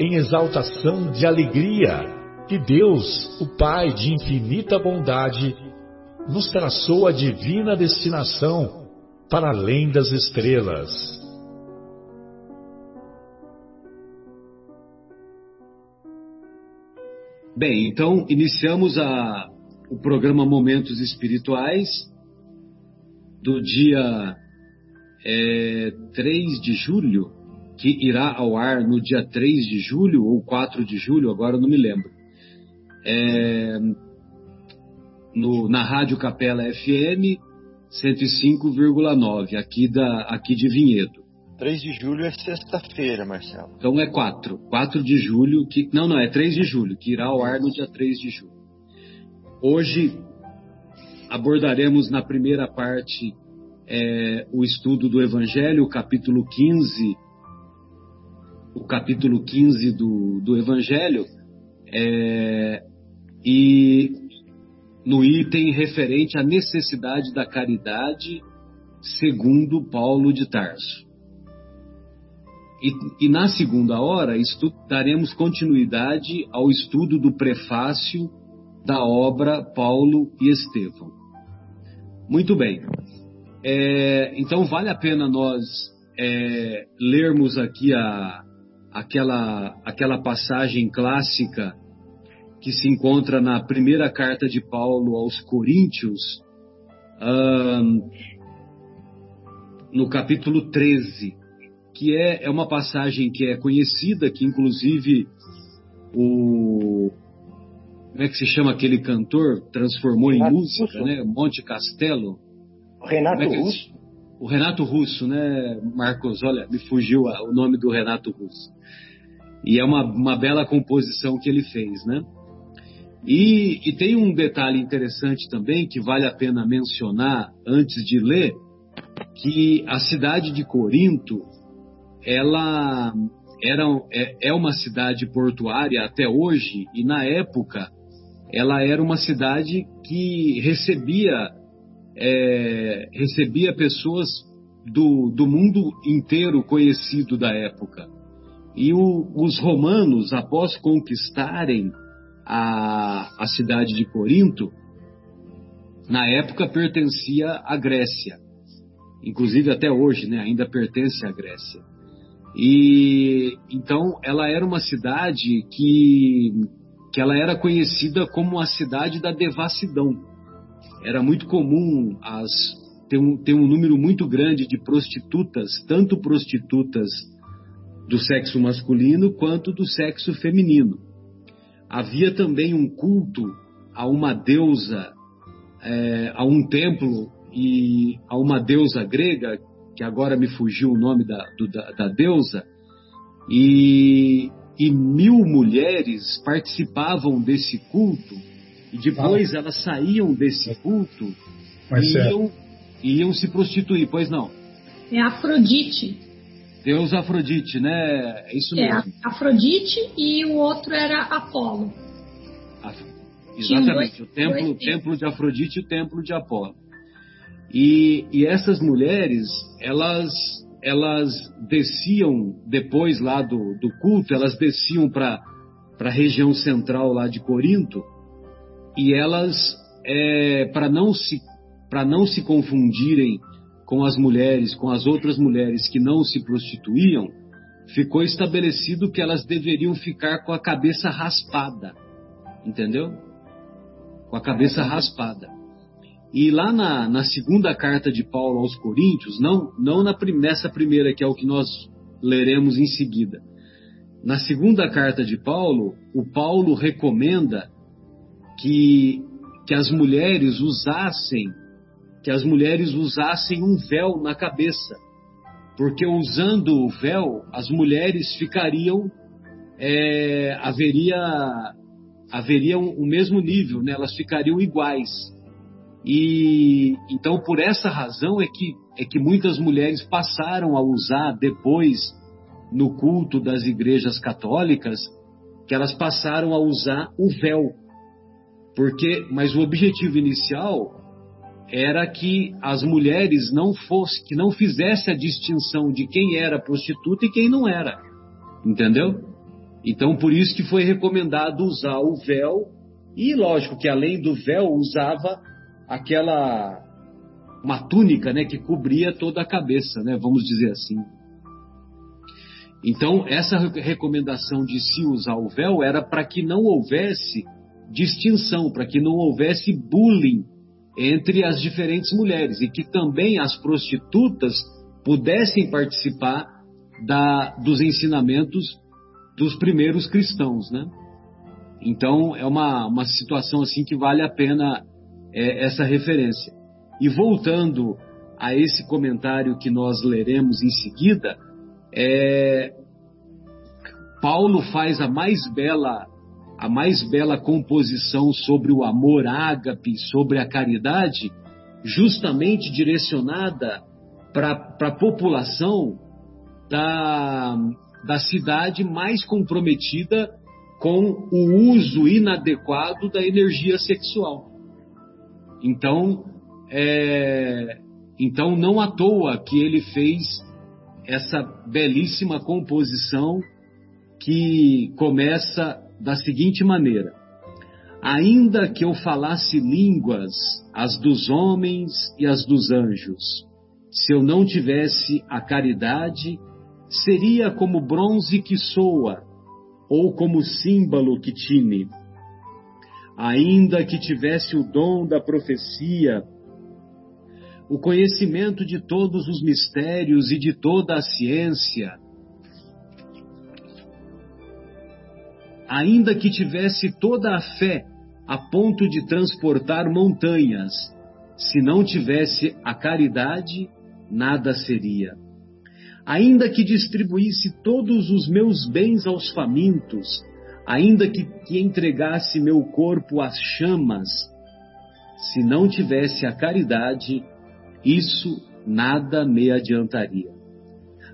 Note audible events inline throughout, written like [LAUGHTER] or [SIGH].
em exaltação de alegria que Deus, o Pai de infinita bondade, nos traçou a divina destinação para além das estrelas. Bem, então iniciamos a, o programa Momentos Espirituais do dia é, 3 de julho que irá ao ar no dia 3 de julho ou 4 de julho, agora eu não me lembro. É, no, na Rádio Capela FM 105,9, aqui, da, aqui de Vinhedo. 3 de julho é sexta-feira, Marcelo. Então é 4. 4 de julho, que. Não, não, é 3 de julho, que irá ao ar no dia 3 de julho. Hoje abordaremos na primeira parte é, o estudo do Evangelho, capítulo 15 o capítulo 15 do, do Evangelho, é, e no item referente à necessidade da caridade, segundo Paulo de Tarso. E, e na segunda hora, daremos continuidade ao estudo do prefácio da obra Paulo e Estevão. Muito bem. É, então vale a pena nós é, lermos aqui a, aquela, aquela passagem clássica que se encontra na primeira carta de Paulo aos Coríntios, no capítulo 13, que é, é uma passagem que é conhecida, que inclusive o. Como é que se chama aquele cantor? Transformou Renato em música, Russo. né? Monte Castelo. Renato é Russo. O Renato Russo, né, Marcos? Olha, me fugiu o nome do Renato Russo. E é uma, uma bela composição que ele fez, né? E, e, tem um detalhe interessante também que vale a pena mencionar antes de ler, que a cidade de Corinto, ela era, é, é uma cidade portuária até hoje, e na época ela era uma cidade que recebia, é, recebia pessoas do, do mundo inteiro conhecido da época. E o, os romanos, após conquistarem a, a cidade de Corinto, na época pertencia à Grécia. Inclusive até hoje, né, ainda pertence à Grécia. E então ela era uma cidade que, que ela era conhecida como a cidade da devassidão. Era muito comum as, ter, um, ter um número muito grande de prostitutas, tanto prostitutas do sexo masculino quanto do sexo feminino. Havia também um culto a uma deusa, é, a um templo e a uma deusa grega, que agora me fugiu o nome da, do, da, da deusa, e, e, mil mulheres participavam desse culto, e depois elas saíam desse culto e iam, iam se prostituir, pois não? É Afrodite. Deus Afrodite, né? É isso é, mesmo. É, Afrodite e o outro era Apolo. Exatamente, dois, o templo, templo de Afrodite e o templo de Apolo. E, e essas mulheres, elas, elas desciam, depois lá do, do culto, elas desciam para a região central lá de Corinto, e elas, é, para não se para não se confundirem com as mulheres, com as outras mulheres que não se prostituíam, ficou estabelecido que elas deveriam ficar com a cabeça raspada. entendeu? Com a cabeça raspada. E lá na, na segunda carta de Paulo aos Coríntios, não, não na, nessa primeira que é o que nós leremos em seguida. Na segunda carta de Paulo, o Paulo recomenda que, que as mulheres usassem que as mulheres usassem um véu na cabeça, porque usando o véu as mulheres ficariam é, haveria haveria o mesmo nível, né? elas ficariam iguais. E então por essa razão é que é que muitas mulheres passaram a usar depois no culto das igrejas católicas que elas passaram a usar o véu. Porque mas o objetivo inicial era que as mulheres não fosse que não fizesse a distinção de quem era prostituta e quem não era. Entendeu? Então por isso que foi recomendado usar o véu e lógico que além do véu usava aquela uma túnica, né, que cobria toda a cabeça, né, vamos dizer assim. Então, essa recomendação de se usar o véu era para que não houvesse distinção, para que não houvesse bullying entre as diferentes mulheres e que também as prostitutas pudessem participar da, dos ensinamentos dos primeiros cristãos, né? Então é uma, uma situação assim que vale a pena é, essa referência. E voltando a esse comentário que nós leremos em seguida, é, Paulo faz a mais bela a mais bela composição sobre o amor ágape, sobre a caridade, justamente direcionada para a população da, da cidade mais comprometida com o uso inadequado da energia sexual. Então, é, então não à toa que ele fez essa belíssima composição que começa da seguinte maneira: Ainda que eu falasse línguas, as dos homens e as dos anjos, se eu não tivesse a caridade, seria como bronze que soa, ou como símbolo que tine. Ainda que tivesse o dom da profecia, o conhecimento de todos os mistérios e de toda a ciência, ainda que tivesse toda a fé a ponto de transportar montanhas, se não tivesse a caridade, nada seria. Ainda que distribuísse todos os meus bens aos famintos, ainda que, que entregasse meu corpo às chamas, se não tivesse a caridade, isso nada me adiantaria.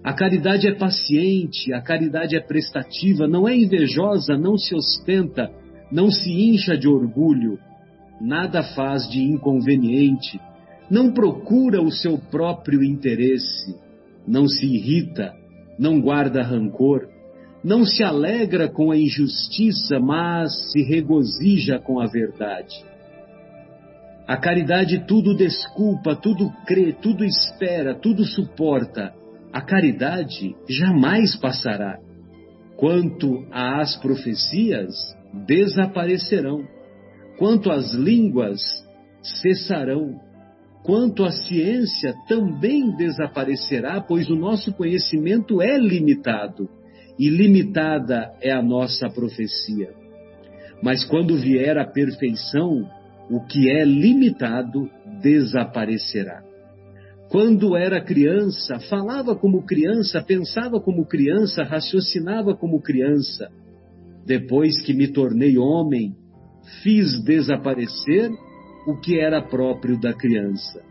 A caridade é paciente, a caridade é prestativa, não é invejosa, não se ostenta, não se incha de orgulho, nada faz de inconveniente, não procura o seu próprio interesse, não se irrita, não guarda rancor, não se alegra com a injustiça, mas se regozija com a verdade. A caridade tudo desculpa, tudo crê, tudo espera, tudo suporta a caridade jamais passará. Quanto às profecias, desaparecerão. Quanto às línguas, cessarão. Quanto à ciência, também desaparecerá, pois o nosso conhecimento é limitado, e limitada é a nossa profecia. Mas quando vier a perfeição, o que é limitado desaparecerá. Quando era criança, falava como criança, pensava como criança, raciocinava como criança. Depois que me tornei homem, fiz desaparecer o que era próprio da criança.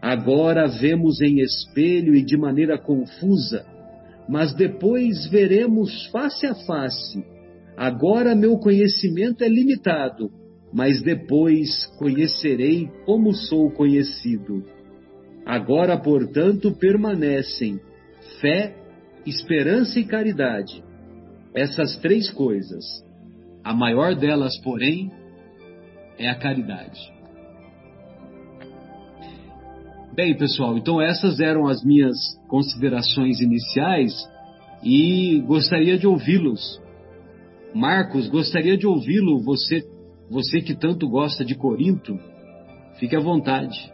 Agora vemos em espelho e de maneira confusa, mas depois veremos face a face. Agora meu conhecimento é limitado, mas depois conhecerei como sou conhecido. Agora, portanto, permanecem fé, esperança e caridade. Essas três coisas. A maior delas, porém, é a caridade. Bem, pessoal, então essas eram as minhas considerações iniciais e gostaria de ouvi-los Marcos, gostaria de ouvi-lo, você, você que tanto gosta de Corinto, fique à vontade.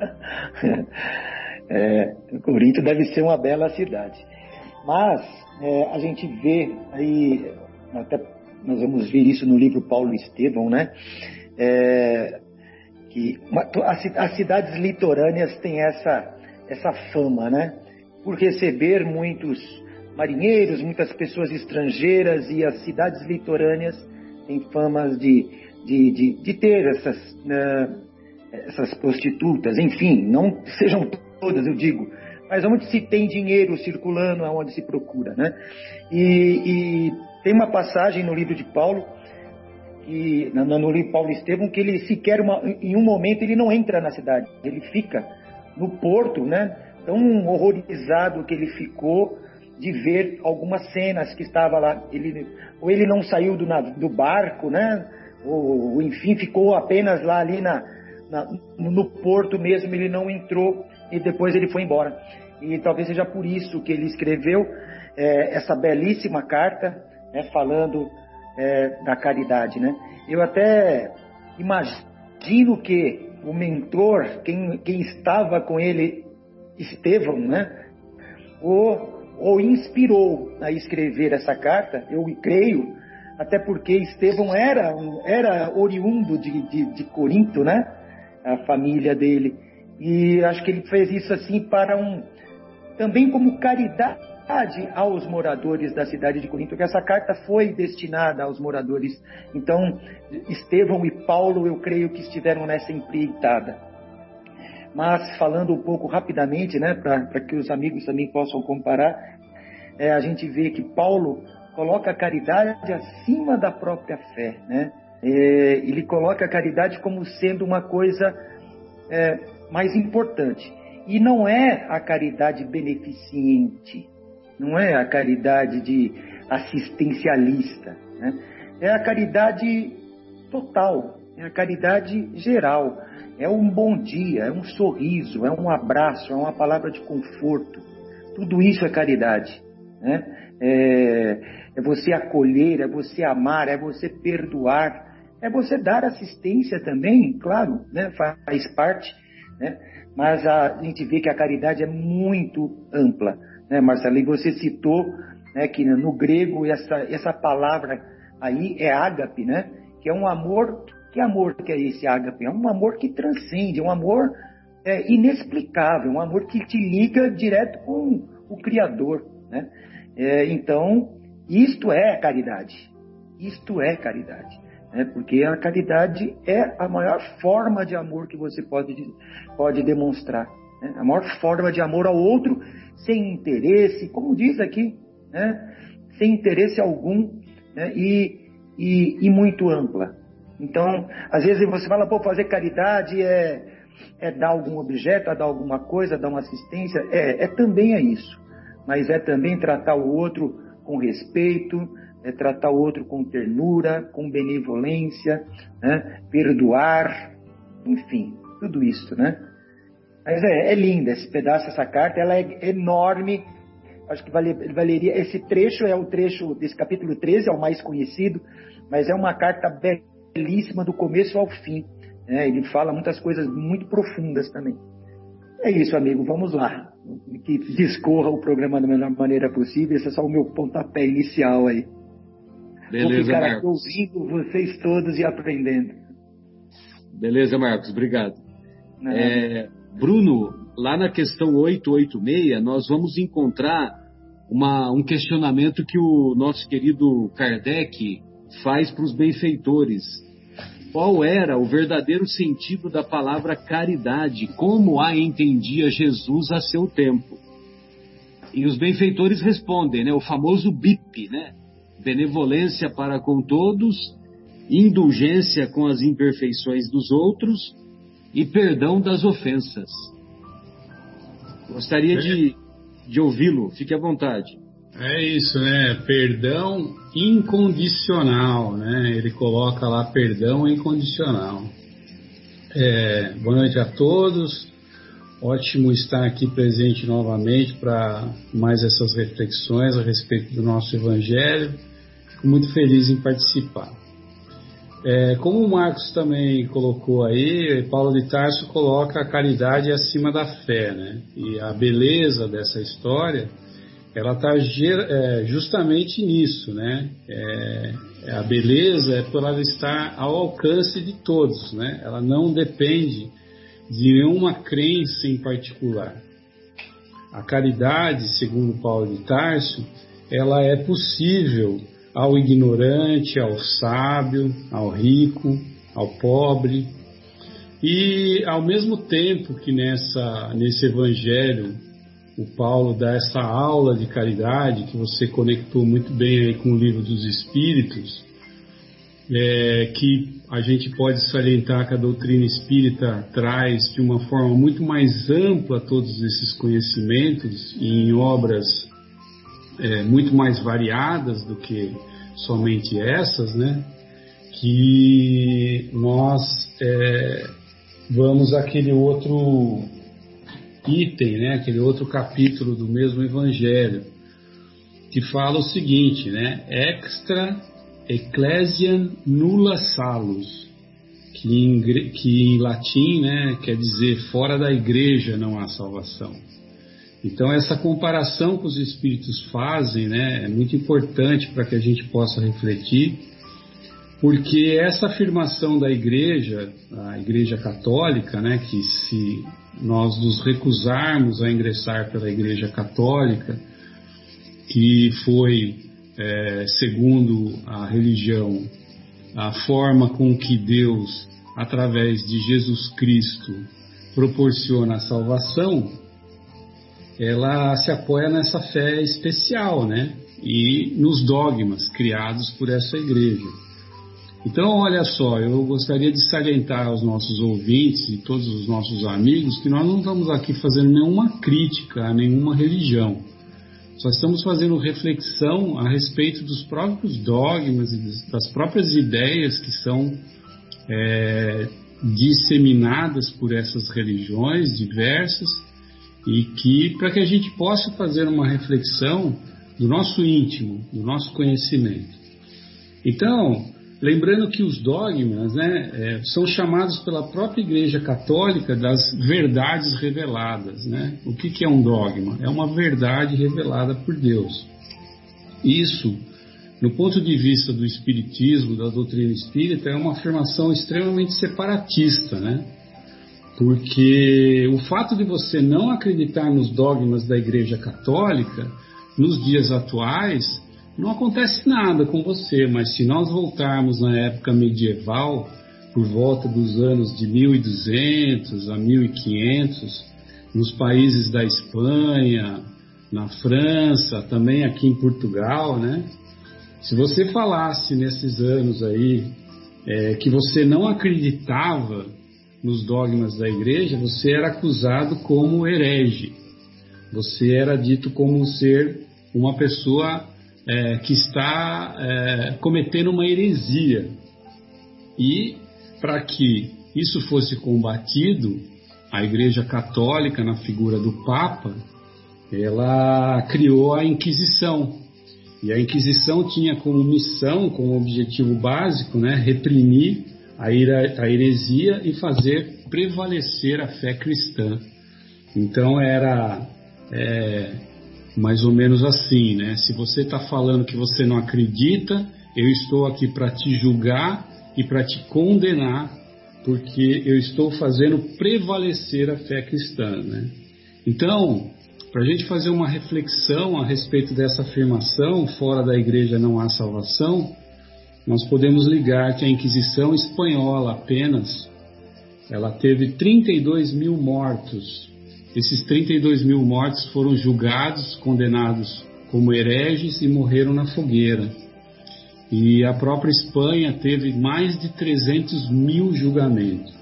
[LAUGHS] É, Corinto deve ser uma bela cidade. Mas é, a gente vê aí, até nós vamos ver isso no livro Paulo Estevão, né? É, que uma, as cidades litorâneas têm essa, essa fama, né? Por receber muitos marinheiros, muitas pessoas estrangeiras e as cidades litorâneas têm famas de, de, de, de ter essas, uh, essas prostitutas, enfim, não sejam todas, eu digo, mas onde se tem dinheiro circulando, é onde se procura, né? E, e tem uma passagem no livro de Paulo, que, no, no livro Paulo Estevão, que ele sequer, uma, em um momento, ele não entra na cidade, ele fica no porto, né? Tão horrorizado que ele ficou de ver algumas cenas que estava lá. Ele, ou ele não saiu do, do barco, né? Ou, enfim, ficou apenas lá ali na, no porto mesmo, ele não entrou e depois ele foi embora. E talvez seja por isso que ele escreveu é, essa belíssima carta, né, falando é, da caridade. Né? Eu até imagino que o mentor, quem, quem estava com ele, Estevão, né, o, o inspirou a escrever essa carta, eu creio, até porque Estevão era, era oriundo de, de, de Corinto, né? A família dele. E acho que ele fez isso assim para um também como caridade aos moradores da cidade de Corinto, que essa carta foi destinada aos moradores. Então, Estevão e Paulo, eu creio que estiveram nessa empreitada. Mas falando um pouco rapidamente, né, para que os amigos também possam comparar, é, a gente vê que Paulo coloca a caridade acima da própria fé, né? É, ele coloca a caridade como sendo uma coisa é, mais importante. E não é a caridade beneficente, não é a caridade de assistencialista, né? é a caridade total, é a caridade geral, é um bom dia, é um sorriso, é um abraço, é uma palavra de conforto. Tudo isso é caridade. Né? É, é você acolher, é você amar, é você perdoar, é você dar assistência também, claro, né? faz parte né? Mas a gente vê que a caridade é muito ampla, né, Marcelo? E você citou né, que no grego essa, essa palavra aí é ágape, né? Que é um amor. Que amor que é esse ágape? É um amor que transcende, é um amor é, inexplicável, um amor que te liga direto com o Criador, né? É, então, isto é caridade. Isto é caridade né? porque a caridade é a maior forma de amor que você pode, pode demonstrar. Né? A maior forma de amor ao outro, sem interesse, como diz aqui, né? sem interesse algum né? e, e, e, muito ampla. Então, às vezes você fala, pô, fazer caridade é, é dar algum objeto, é dar alguma coisa, dar uma assistência. É, é também é isso. Mas é também tratar o outro com respeito, é tratar o outro com ternura, com benevolência, né? perdoar, enfim, tudo isso, né? Mas é, é linda esse pedaço, essa carta, ela é enorme. Acho que valeria. Esse trecho é o trecho desse capítulo 13, é o mais conhecido, mas é uma carta belíssima do começo ao fim. Né? Ele fala muitas coisas muito profundas também. É isso, amigo, vamos lá. Que discorra o programa da melhor maneira possível. Esse é só o meu pontapé inicial aí. Beleza, Vou ficar Marcos. ouvindo vocês todos e aprendendo. Beleza, Marcos, obrigado. É, Bruno, lá na questão 886, nós vamos encontrar uma, um questionamento que o nosso querido Kardec faz para os benfeitores. Qual era o verdadeiro sentido da palavra caridade? Como a entendia Jesus a seu tempo? E os benfeitores respondem, né? O famoso BIP, né? Benevolência para com todos, indulgência com as imperfeições dos outros e perdão das ofensas. Gostaria de, de ouvi-lo, fique à vontade. É isso, né? Perdão incondicional, né? Ele coloca lá perdão incondicional. É, boa noite a todos. Ótimo estar aqui presente novamente para mais essas reflexões a respeito do nosso Evangelho fico muito feliz em participar. É, como o Marcos também colocou aí, Paulo de Tarso coloca a caridade acima da fé, né? E a beleza dessa história, ela está é, justamente nisso, né? É, é, a beleza é por ela estar ao alcance de todos, né? Ela não depende de nenhuma crença em particular. A caridade, segundo Paulo de Tarso, ela é possível ao ignorante, ao sábio, ao rico, ao pobre. E ao mesmo tempo que nessa, nesse evangelho o Paulo dá essa aula de caridade, que você conectou muito bem aí com o livro dos Espíritos, é, que a gente pode salientar que a doutrina espírita traz de uma forma muito mais ampla todos esses conhecimentos em obras é, muito mais variadas do que somente essas, né? Que nós é, vamos àquele outro item, né? Aquele outro capítulo do mesmo Evangelho que fala o seguinte, né? Extra ecclesiam nulla salus, que em, que em latim, né? Quer dizer fora da igreja não há salvação. Então essa comparação que os espíritos fazem, né, é muito importante para que a gente possa refletir, porque essa afirmação da Igreja, a Igreja Católica, né, que se nós nos recusarmos a ingressar pela Igreja Católica, que foi, é, segundo a religião, a forma com que Deus, através de Jesus Cristo, proporciona a salvação, ela se apoia nessa fé especial, né? E nos dogmas criados por essa igreja. Então, olha só, eu gostaria de salientar aos nossos ouvintes e todos os nossos amigos que nós não estamos aqui fazendo nenhuma crítica a nenhuma religião. Só estamos fazendo reflexão a respeito dos próprios dogmas e das próprias ideias que são é, disseminadas por essas religiões diversas e que para que a gente possa fazer uma reflexão do nosso íntimo, do nosso conhecimento. Então, lembrando que os dogmas né, é, são chamados pela própria Igreja Católica das verdades reveladas. Né? O que, que é um dogma? É uma verdade revelada por Deus. Isso, no ponto de vista do Espiritismo, da doutrina espírita, é uma afirmação extremamente separatista, né? Porque o fato de você não acreditar nos dogmas da Igreja Católica, nos dias atuais, não acontece nada com você, mas se nós voltarmos na época medieval, por volta dos anos de 1200 a 1500, nos países da Espanha, na França, também aqui em Portugal, né? Se você falasse nesses anos aí é, que você não acreditava nos dogmas da igreja, você era acusado como herege. Você era dito como ser uma pessoa é, que está é, cometendo uma heresia. E para que isso fosse combatido, a Igreja Católica, na figura do Papa, ela criou a Inquisição. E a Inquisição tinha como missão, como objetivo básico, né, reprimir a, heresia e fazer prevalecer a fé cristã. Então era é, mais ou menos assim, né? Se você está falando que você não acredita, eu estou aqui para te julgar e para te condenar, porque eu estou fazendo prevalecer a fé cristã, né? Então, para a gente fazer uma reflexão a respeito dessa afirmação, fora da igreja não há salvação, nós podemos ligar que a Inquisição espanhola apenas ela teve 32 mil mortos. Esses 32 mil mortos foram julgados, condenados como hereges e morreram na fogueira. E a própria Espanha teve mais de 300 mil julgamentos.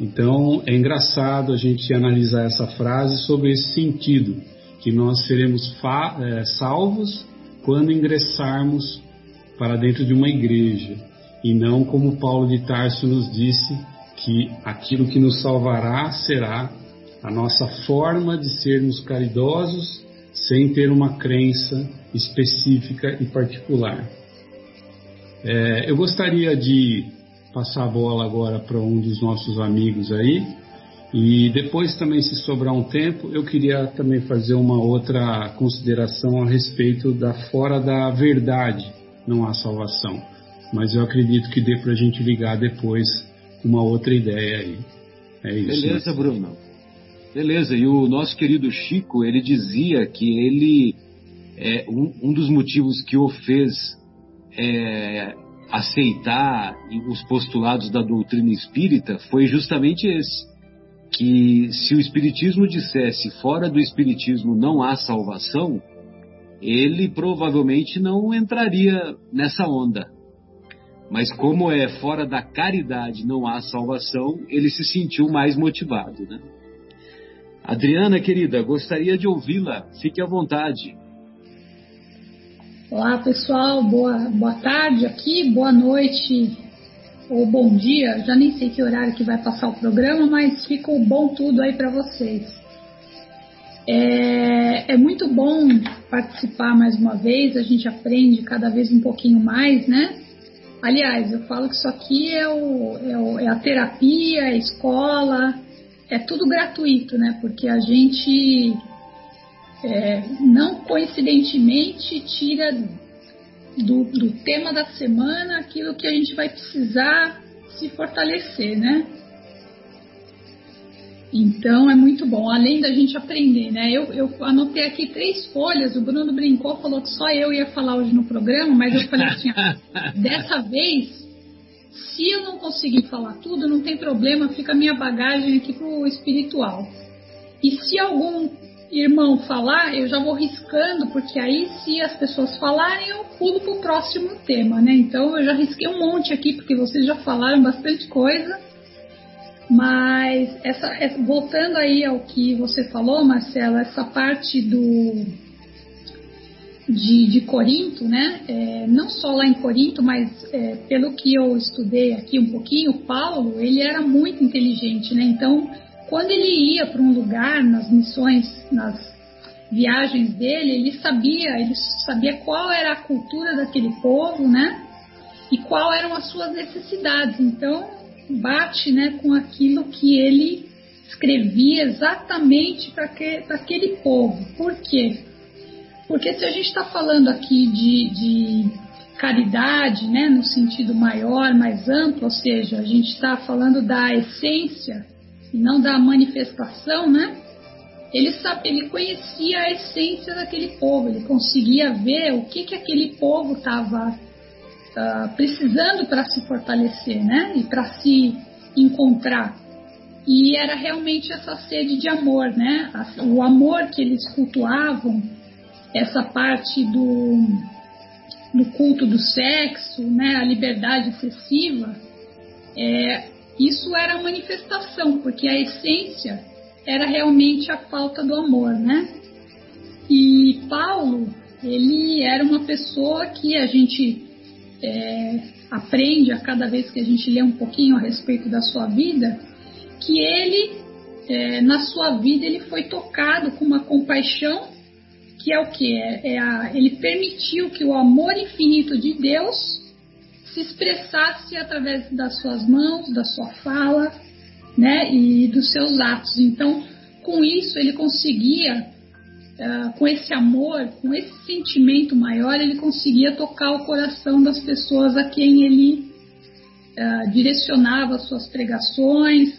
Então é engraçado a gente analisar essa frase sobre esse sentido, que nós seremos é, salvos quando ingressarmos para dentro de uma igreja, e não como Paulo de Tarso nos disse, que aquilo que nos salvará será a nossa forma de sermos caridosos sem ter uma crença específica e particular. É, eu gostaria de passar a bola agora para um dos nossos amigos aí. E depois também, se sobrar um tempo, eu queria também fazer uma outra consideração a respeito da fora da verdade não há salvação. Mas eu acredito que dê para a gente ligar depois uma outra ideia aí. É isso. Beleza, né? Bruno. Beleza. E o nosso querido Chico, ele dizia que ele é um, um dos motivos que o fez é, aceitar os postulados da doutrina espírita foi justamente esse. Que se o Espiritismo dissesse fora do Espiritismo não há salvação, ele provavelmente não entraria nessa onda. Mas como é fora da caridade não há salvação, ele se sentiu mais motivado. Né? Adriana, querida, gostaria de ouvi-la. Fique à vontade. Olá, pessoal. Boa, boa tarde aqui, boa noite ou bom dia. Já nem sei que horário que vai passar o programa, mas ficou bom tudo aí para vocês. É, é, muito bom participar mais uma vez, a gente aprende cada vez um pouquinho mais, né? Aliás, eu falo que isso aqui é, o, é, o, é a terapia, é a escola, é tudo gratuito, né? Porque a gente é, não coincidentemente tira do, do tema da semana aquilo que a gente vai precisar se fortalecer, né? Então é muito bom, além da gente aprender, né? Eu, eu anotei aqui três folhas, o Bruno brincou, falou que só eu ia falar hoje no programa, mas eu falei assim, [LAUGHS] dessa vez, se eu não conseguir falar tudo, não tem problema, fica a minha bagagem aqui pro espiritual. E se algum irmão falar, eu já vou riscando, porque aí se as pessoas falarem, eu pulo pro próximo tema, né? Então eu já risquei um monte aqui, porque vocês já falaram bastante coisa. Mas essa, essa, voltando aí ao que você falou, Marcelo, essa parte do de, de Corinto, né? É, não só lá em Corinto, mas é, pelo que eu estudei aqui um pouquinho, Paulo ele era muito inteligente, né? Então, quando ele ia para um lugar nas missões, nas viagens dele, ele sabia, ele sabia qual era a cultura daquele povo, né? E qual eram as suas necessidades. Então, bate né, com aquilo que ele escrevia exatamente para aquele povo. Por quê? Porque se a gente está falando aqui de, de caridade, né, no sentido maior, mais amplo, ou seja, a gente está falando da essência e não da manifestação, né? Ele, sabe, ele conhecia a essência daquele povo, ele conseguia ver o que, que aquele povo estava uh, precisando para se fortalecer, né? E para se encontrar. E era realmente essa sede de amor, né? O amor que eles cultuavam, essa parte do, do culto do sexo, né? A liberdade excessiva, é, isso era a manifestação, porque a essência era realmente a falta do amor, né? E Paulo, ele era uma pessoa que a gente é, aprende a cada vez que a gente lê um pouquinho a respeito da sua vida, que ele, é, na sua vida, ele foi tocado com uma compaixão, que é o que? É, é ele permitiu que o amor infinito de Deus se expressasse através das suas mãos, da sua fala, né, e dos seus atos. Então, com isso, ele conseguia uh, com esse amor, com esse sentimento maior, ele conseguia tocar o coração das pessoas a quem ele uh, direcionava as suas pregações,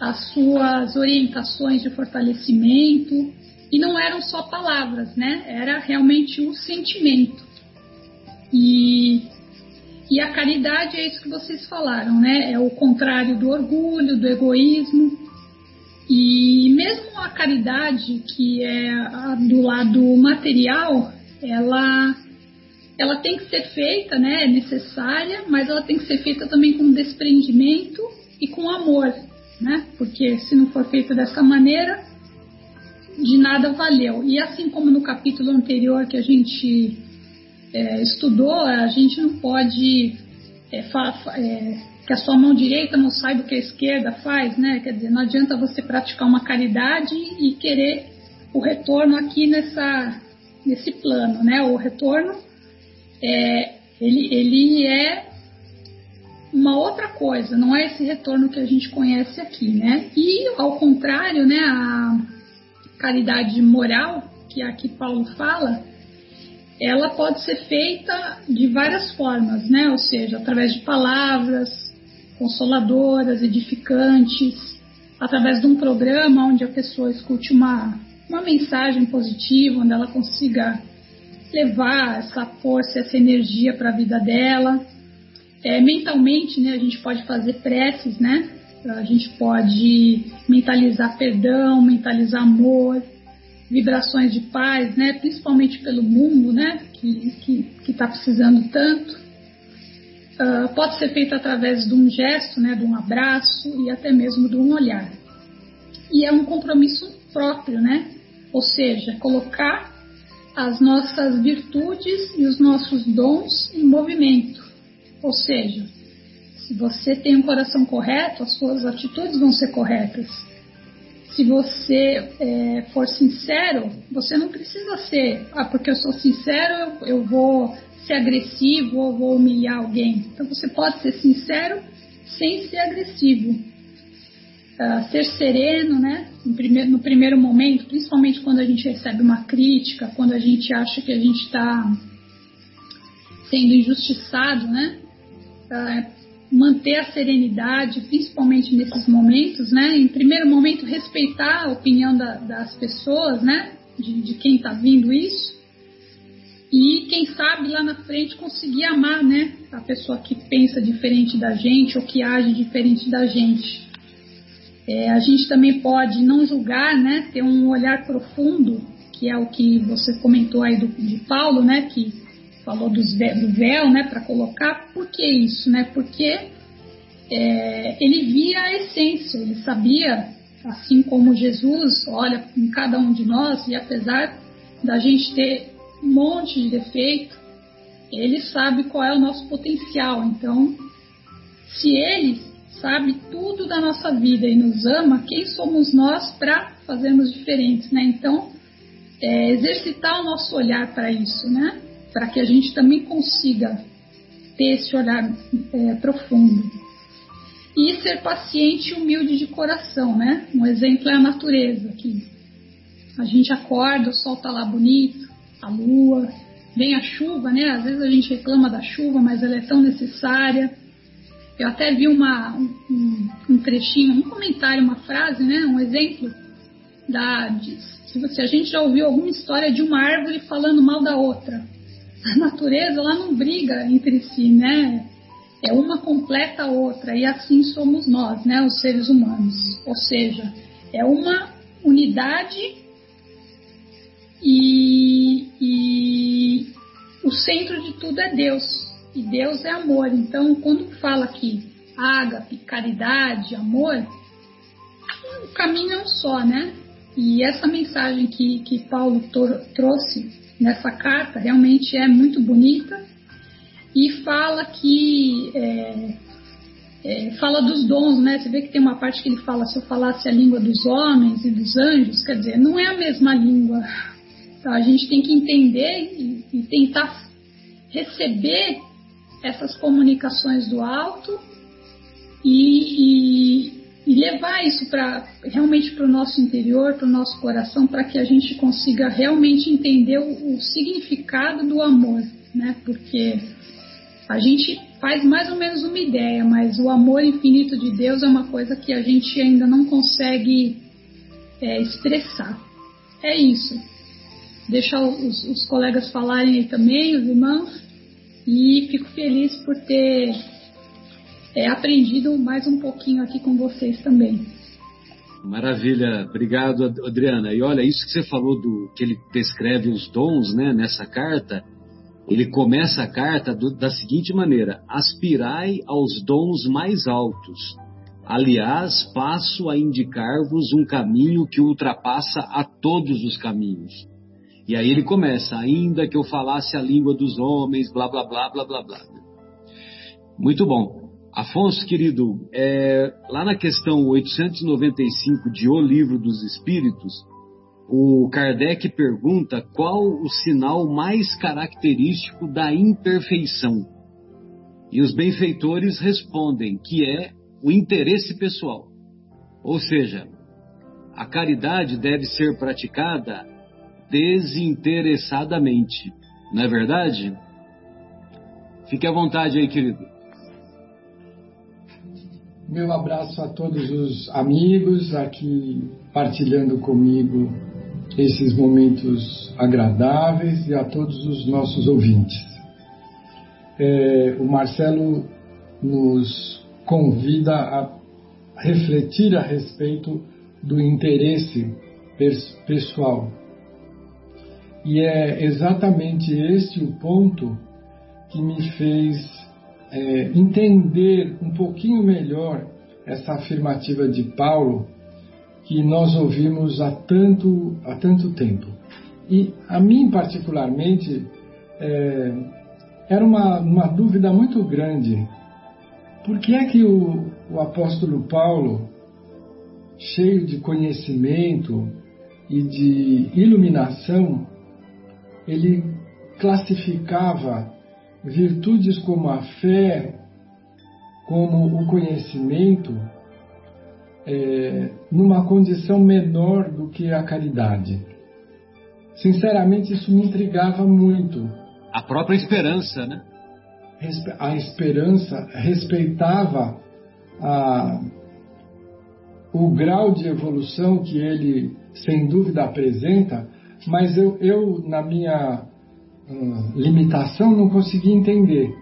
as suas orientações de fortalecimento. E não eram só palavras, né? Era realmente um sentimento. E, e a caridade é isso que vocês falaram, né? É o contrário do orgulho, do egoísmo. E mesmo a caridade, que é do lado material, ela, ela tem que ser feita, né, é necessária, mas ela tem que ser feita também com desprendimento e com amor, né? Porque se não for feita dessa maneira, de nada valeu. E assim como no capítulo anterior que a gente é, estudou, a gente não pode é, é, que a sua mão direita não saiba o que a esquerda faz, né? Quer dizer, não adianta você praticar uma caridade e querer o retorno aqui nessa, nesse plano, né? O retorno é, Ele, ele é uma outra coisa, não é esse retorno que a gente conhece aqui, né? E ao contrário, né, a caridade moral, que aqui Paulo fala, ela pode ser feita de várias formas, né? Ou seja, através de palavras consoladoras, edificantes, através de um programa onde a pessoa escute uma, uma mensagem positiva, onde ela consiga levar essa força, essa energia para a vida dela. É, mentalmente, né, a gente pode fazer preces, né? A gente pode mentalizar perdão, mentalizar amor, vibrações de paz, né? Principalmente pelo mundo, né? Que está precisando tanto. Uh, pode ser feito através de um gesto, né? De um abraço e até mesmo de um olhar. E é um compromisso próprio, né? Ou seja, colocar as nossas virtudes e os nossos dons em movimento ou seja, se você tem um coração correto, as suas atitudes vão ser corretas. Se você é, for sincero, você não precisa ser, ah, porque eu sou sincero, eu, eu vou ser agressivo ou vou humilhar alguém. Então você pode ser sincero sem ser agressivo. Uh, ser sereno, né? Primeiro, no primeiro momento, principalmente quando a gente recebe uma crítica, quando a gente acha que a gente está sendo injustiçado, né? manter a serenidade, principalmente nesses momentos, né? Em primeiro momento, respeitar a opinião da, das pessoas, né? De, de quem está vindo isso. E quem sabe lá na frente conseguir amar, né? A pessoa que pensa diferente da gente ou que age diferente da gente. É, a gente também pode não julgar, né? Ter um olhar profundo, que é o que você comentou aí do, de Paulo, né? Que falou do véu, né, para colocar. Por que isso, né? Porque é, ele via a essência, ele sabia, assim como Jesus olha em cada um de nós, e apesar da gente ter um monte de defeito, ele sabe qual é o nosso potencial. Então, se ele sabe tudo da nossa vida e nos ama, quem somos nós para fazermos diferentes, né? Então, é, exercitar o nosso olhar para isso, né? para que a gente também consiga ter esse olhar é, profundo. E ser paciente e humilde de coração, né? Um exemplo é a natureza, que a gente acorda, o sol tá lá bonito, a lua, vem a chuva, né? Às vezes a gente reclama da chuva, mas ela é tão necessária. Eu até vi uma, um, um trechinho, um comentário, uma frase, né? Um exemplo da, de, se a gente já ouviu alguma história de uma árvore falando mal da outra a natureza ela não briga entre si, né? É uma completa a outra e assim somos nós, né, os seres humanos. Ou seja, é uma unidade e, e o centro de tudo é Deus. E Deus é amor. Então, quando fala aqui ágape, caridade, amor, o caminho é um só, né? E essa mensagem que, que Paulo trouxe nessa carta realmente é muito bonita e fala que é, é, fala dos dons, né? Você vê que tem uma parte que ele fala se eu falasse a língua dos homens e dos anjos, quer dizer, não é a mesma língua. A gente tem que entender e, e tentar receber essas comunicações do alto e, e e levar isso para realmente para o nosso interior, para o nosso coração, para que a gente consiga realmente entender o, o, significado do amor, né? Porque a gente faz mais ou menos uma ideia, mas o amor infinito de Deus é uma coisa que a gente ainda não consegue é, expressar. É isso. Deixar os, os colegas falarem também, os irmãos, e fico feliz por ter é, aprendido mais um pouquinho aqui com vocês também. Maravilha, obrigado Adriana. E olha, isso que você falou do que ele descreve os dons, né, nessa carta, ele começa a carta do, da seguinte maneira: aspirai aos dons mais altos. Aliás, passo a indicar-vos um caminho que ultrapassa a todos os caminhos. E aí ele começa, ainda que eu falasse a língua dos homens, blá blá blá blá blá blá. Muito bom. Afonso, querido, é, lá na questão 895 de O Livro dos Espíritos, o Kardec pergunta qual o sinal mais característico da imperfeição. E os benfeitores respondem que é o interesse pessoal. Ou seja, a caridade deve ser praticada desinteressadamente. Não é verdade? Fique à vontade aí, querido. Meu abraço a todos os amigos aqui partilhando comigo esses momentos agradáveis e a todos os nossos ouvintes. É, o Marcelo nos convida a refletir a respeito do interesse pessoal. E é exatamente este o ponto que me fez é, entender um pouquinho melhor essa afirmativa de Paulo que nós ouvimos há tanto, há tanto tempo. E a mim, particularmente, é, era uma, uma dúvida muito grande. Por que é que o, o apóstolo Paulo, cheio de conhecimento e de iluminação, ele classificava virtudes como a fé, como o conhecimento, é, numa condição menor do que a caridade. Sinceramente, isso me intrigava muito. A própria esperança, né? A esperança respeitava a, o grau de evolução que ele, sem dúvida, apresenta, mas eu, eu na minha uh, limitação, não consegui entender.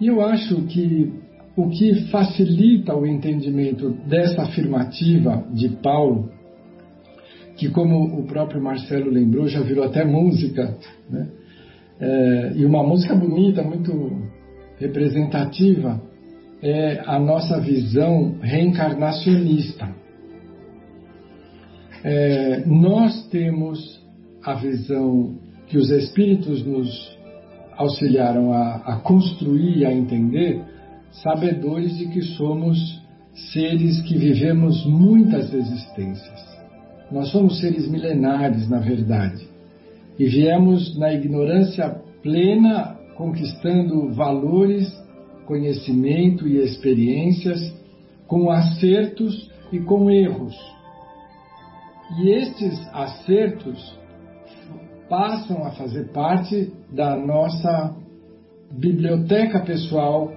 E eu acho que o que facilita o entendimento dessa afirmativa de Paulo, que, como o próprio Marcelo lembrou, já virou até música, né? É, e uma música bonita, muito representativa, é a nossa visão reencarnacionista. É, nós temos a visão que os espíritos nos auxiliaram a, a construir e a entender, sabedores de que somos seres que vivemos muitas existências. Nós somos seres milenares, na verdade, e viemos na ignorância plena, conquistando valores, conhecimento e experiências, com acertos e com erros. E estes acertos passam a fazer parte da nossa biblioteca pessoal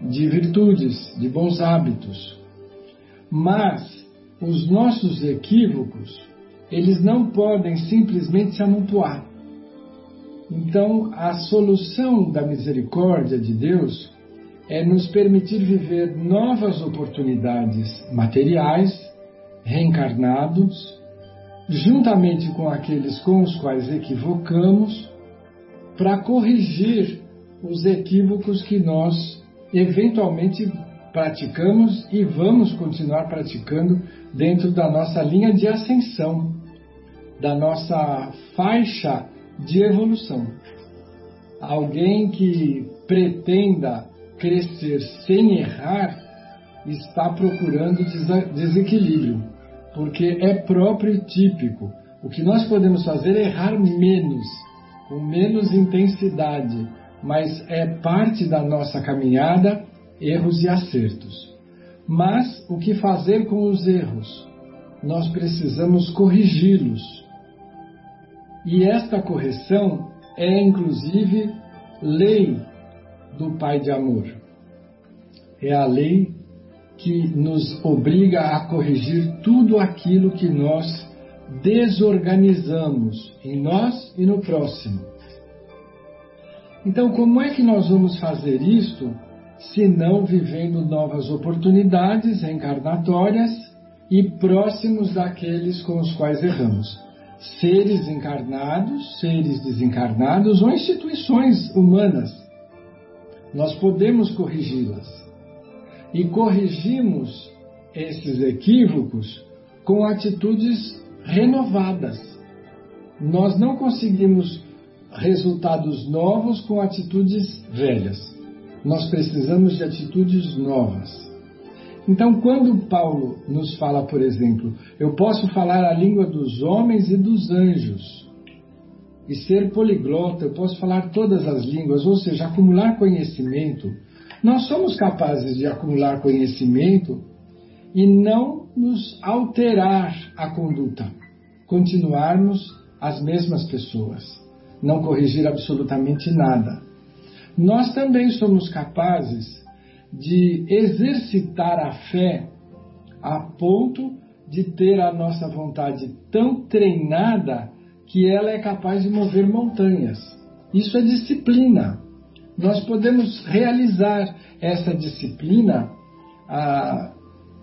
de virtudes, de bons hábitos. Mas os nossos equívocos, eles não podem simplesmente se amontoar. Então, a solução da misericórdia de Deus é nos permitir viver novas oportunidades materiais, reencarnados, juntamente com aqueles com os quais equivocamos, para corrigir os equívocos que nós eventualmente praticamos e vamos continuar praticando dentro da nossa linha de ascensão, da nossa faixa de evolução. Alguém que pretenda crescer sem errar está procurando desequilíbrio, porque é próprio e típico. O que nós podemos fazer é errar menos, com menos intensidade, mas é parte da nossa caminhada erros e acertos. Mas o que fazer com os erros? Nós precisamos corrigi-los. E esta correção é, inclusive, lei do Pai de amor. É a lei que nos obriga a corrigir tudo aquilo que nós desorganizamos em nós e no próximo. Então, como é que nós vamos fazer isto se não vivendo novas oportunidades encarnatórias e próximos daqueles com os quais erramos? Seres encarnados, seres desencarnados ou instituições humanas. Nós podemos corrigi-las. E corrigimos esses equívocos com atitudes renovadas. Nós não conseguimos resultados novos com atitudes velhas. Nós precisamos de atitudes novas. Então, quando Paulo nos fala, por exemplo, eu posso falar a língua dos homens e dos anjos, e ser poliglota, eu posso falar todas as línguas, ou seja, acumular conhecimento, nós somos capazes de acumular conhecimento e não nos alterar a conduta, continuarmos as mesmas pessoas, não corrigir absolutamente nada. Nós também somos capazes de exercitar a fé a ponto de ter a nossa vontade tão treinada que ela é capaz de mover montanhas. Isso é disciplina. Nós podemos realizar essa disciplina. Ah,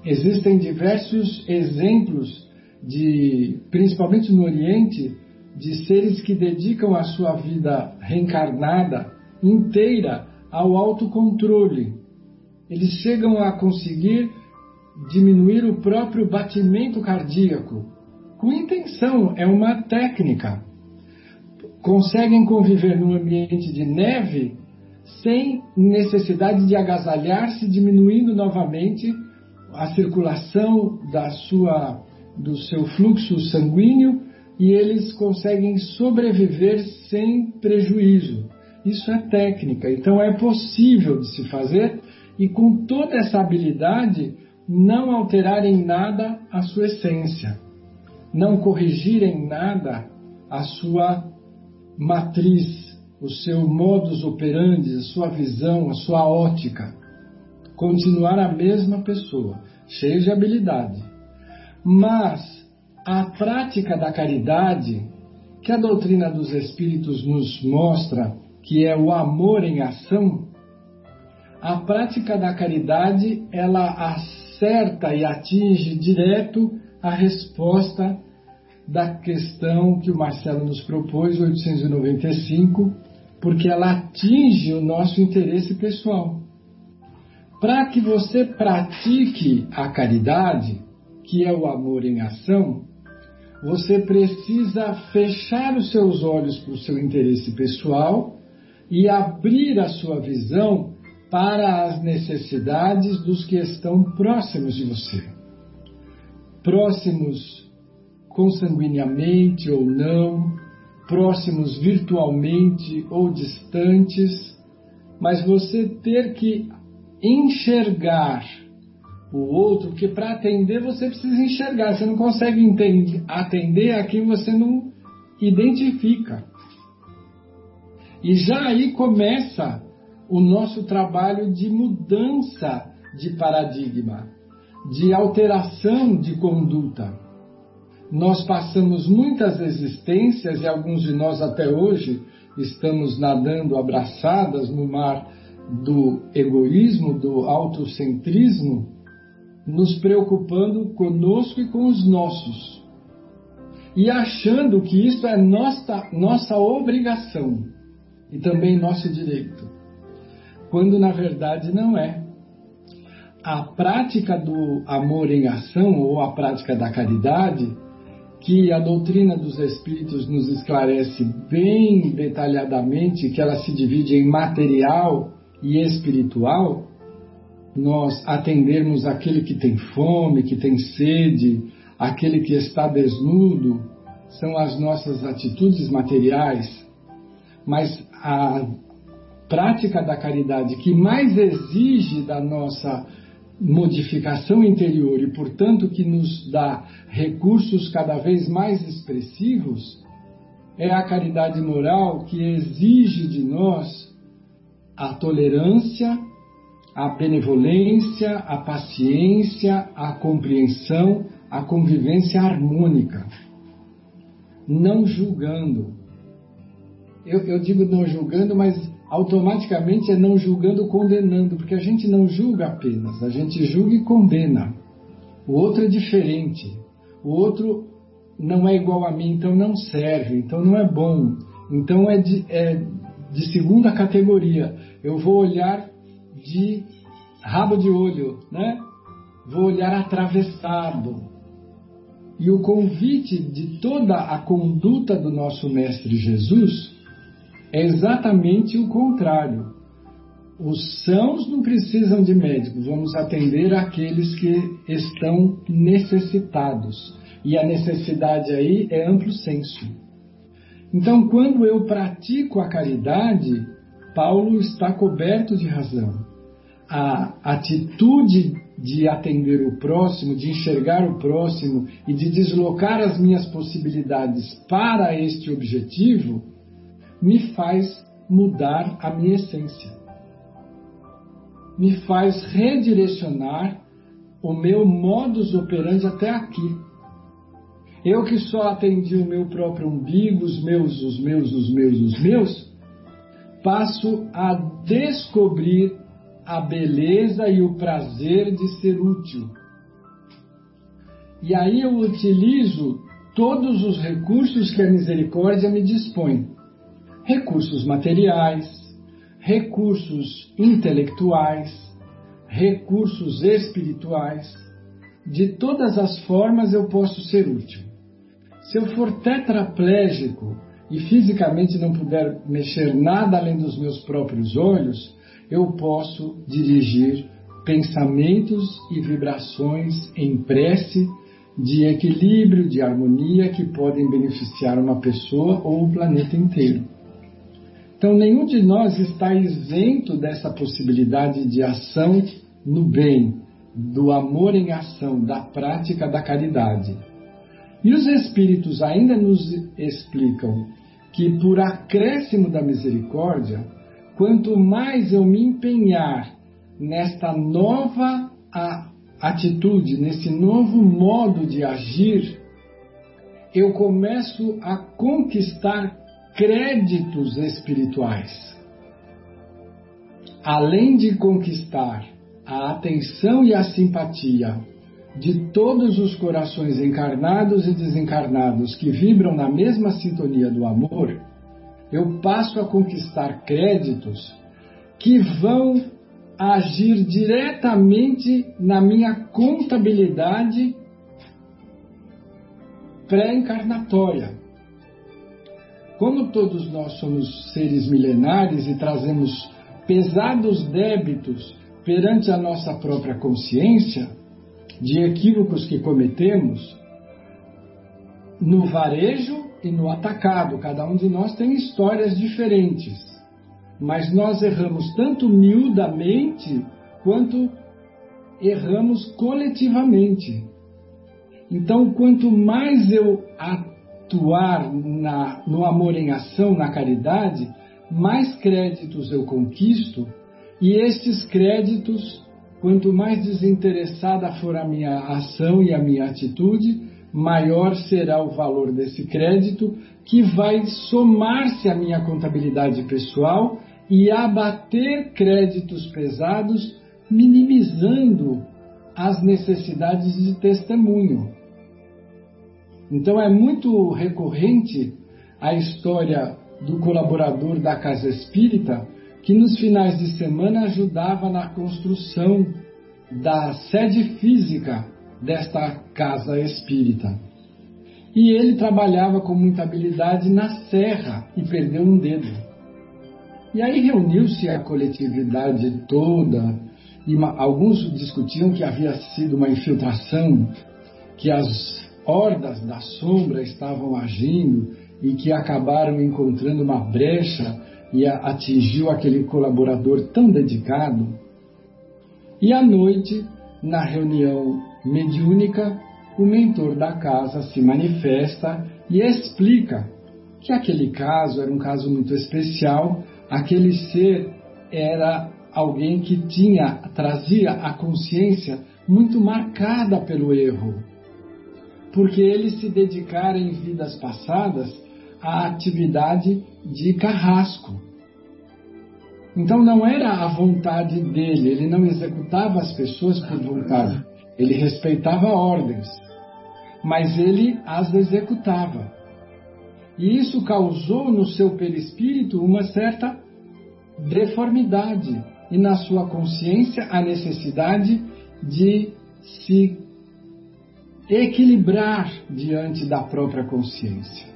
existem diversos exemplos de, principalmente no Oriente, de seres que dedicam a sua vida reencarnada inteira ao autocontrole, eles chegam a conseguir diminuir o próprio batimento cardíaco. Com intenção, é uma técnica. Conseguem conviver num ambiente de neve sem necessidade de agasalhar-se, diminuindo novamente a circulação da sua, do seu fluxo sanguíneo e eles conseguem sobreviver sem prejuízo. Isso é técnica, então é possível de se fazer e com toda essa habilidade não alterar em nada a sua essência, não corrigir em nada a sua matriz, o seu modus operandi, a sua visão, a sua ótica. Continuar a mesma pessoa, cheia de habilidade. Mas a prática da caridade, que a doutrina dos Espíritos nos mostra que é o amor em ação, a prática da caridade ela acerta e atinge direto a resposta da questão que o Marcelo nos propôs, 895, porque ela atinge o nosso interesse pessoal. Para que você pratique a caridade, que é o amor em ação, você precisa fechar os seus olhos para o seu interesse pessoal e abrir a sua visão para as necessidades dos que estão próximos de você. Próximos consanguineamente ou não, próximos virtualmente ou distantes, mas você ter que enxergar o outro, porque para atender você precisa enxergar, você não consegue entender, atender a quem você não identifica. E já aí começa o nosso trabalho de mudança de paradigma, de alteração de conduta. Nós passamos muitas existências e alguns de nós até hoje estamos nadando abraçadas no mar do egoísmo, do autocentrismo, nos preocupando conosco e com os nossos. E achando que isso é nossa, nossa obrigação e também nosso direito quando na verdade não é. A prática do amor em ação ou a prática da caridade, que a doutrina dos Espíritos nos esclarece bem detalhadamente, que ela se divide em material e espiritual, nós atendermos aquele que tem fome, que tem sede, aquele que está desnudo, são as nossas atitudes materiais, mas a prática da caridade que mais exige da nossa modificação interior e, portanto, que nos dá recursos cada vez mais expressivos, é a caridade moral que exige de nós a tolerância, a benevolência, a paciência, a compreensão, a convivência harmônica, não julgando. Eu, eu digo não julgando, mas automaticamente é não julgando, condenando, porque a gente não julga apenas, a gente julga e condena. O outro é diferente, o outro não é igual a mim, então não serve, então não é bom, então é de, é de segunda categoria. Eu vou olhar de rabo de olho, né? Vou olhar atravessado. E o convite de toda a conduta do nosso Mestre Jesus é exatamente o contrário. os sãos não precisam de médicos, vamos atender aqueles que estão necessitados. E a necessidade aí é amplo senso. Então, quando eu pratico a caridade, Paulo está coberto de razão. A atitude de atender o próximo, de enxergar o próximo e de deslocar as minhas possibilidades para este objetivo, me faz mudar a minha essência. Me faz redirecionar o meu modus operandi até aqui. Eu que só atendi o meu próprio umbigo, os meus, os meus, os meus, os meus, passo a descobrir a beleza e o prazer de ser útil. E aí eu utilizo todos os recursos que a misericórdia me dispõe: recursos materiais, recursos intelectuais, recursos espirituais. De todas as formas eu posso ser útil. Se eu for tetraplégico e fisicamente não puder mexer nada além dos meus próprios olhos, eu posso dirigir pensamentos e vibrações em prece de equilíbrio, de harmonia que podem beneficiar uma pessoa ou o planeta inteiro. Então, nenhum de nós está isento dessa possibilidade de ação no bem, do amor em ação, da prática da caridade. E os Espíritos ainda nos explicam que, por acréscimo da misericórdia, quanto mais eu me empenhar nesta nova atitude, nesse novo modo de agir, eu começo a conquistar créditos espirituais. Além de conquistar a atenção e a simpatia de todos os corações encarnados e desencarnados que vibram na mesma sintonia do amor, eu passo a conquistar créditos que vão agir diretamente na minha contabilidade pré-encarnatória. Como todos nós somos seres milenares e trazemos pesados débitos perante a nossa própria consciência, de equívocos que cometemos, no varejo e no atacado. Cada um de nós tem histórias diferentes. Mas nós erramos tanto miudamente quanto erramos coletivamente. Então, quanto mais eu atuar na, no amor em ação, na caridade, mais créditos eu conquisto, e estes créditos, quanto mais desinteressada for a minha ação e a minha atitude, maior será o valor desse crédito, que vai somar-se à minha contabilidade pessoal e abater créditos pesados, minimizando as necessidades de testemunho. Então é muito recorrente a história do colaborador da casa espírita que nos finais de semana ajudava na construção da sede física desta casa espírita. E ele trabalhava com muita habilidade na serra e perdeu um dedo. E aí reuniu-se a coletividade toda, e alguns discutiam que havia sido uma infiltração, que as hordas da sombra estavam agindo e que acabaram encontrando uma brecha e atingiu aquele colaborador tão dedicado. E à noite, na reunião mediúnica, o mentor da casa se manifesta e explica que aquele caso era um caso muito especial, aquele ser era alguém que tinha, trazia a consciência muito marcada pelo erro, porque ele se dedicara em vidas passadas à atividade de carrasco. Então não era a vontade dele, ele não executava as pessoas por vontade, ele respeitava ordens, mas ele as executava. E isso causou no seu perispírito uma certa deformidade e na sua consciência a necessidade de se equilibrar diante da própria consciência.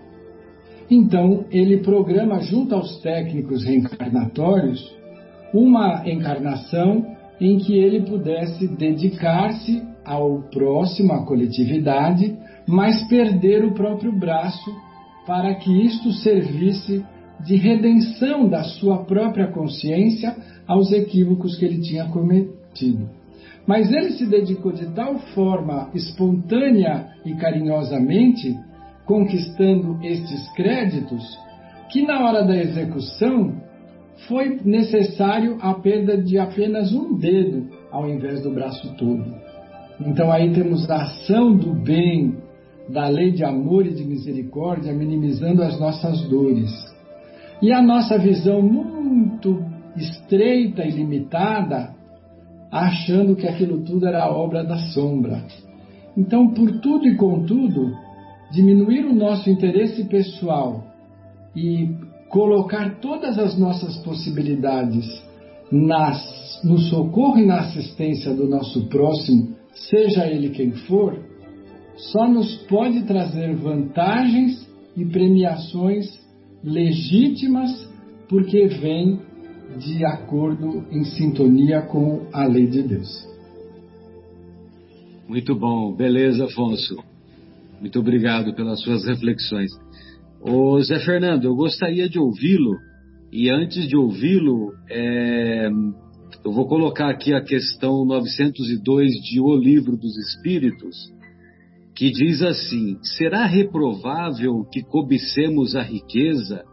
Então, ele programa junto aos técnicos reencarnatórios uma encarnação em que ele pudesse dedicar-se ao próximo, à coletividade, mas perder o próprio braço para que isto servisse de redenção da sua própria consciência aos equívocos que ele tinha cometido. Mas ele se dedicou de tal forma espontânea e carinhosamente, conquistando estes créditos, que na hora da execução foi necessário a perda de apenas um dedo ao invés do braço todo. Então aí temos a ação do bem, da lei de amor e de misericórdia, minimizando as nossas dores. E a nossa visão muito estreita e limitada, achando que aquilo tudo era obra da sombra. Então, por tudo e contudo, diminuir o nosso interesse pessoal e colocar todas as nossas possibilidades nas, no socorro e na assistência do nosso próximo, seja ele quem for, só nos pode trazer vantagens e premiações legítimas porque vem de acordo em sintonia com a lei de Deus. Muito bom, beleza, Afonso. Muito obrigado pelas suas reflexões. Ô Zé Fernando, eu gostaria de ouvi-lo e antes de ouvi-lo, é, eu vou colocar aqui a questão 902 de O Livro dos Espíritos, que diz assim: Será reprovável que cobicemos a riqueza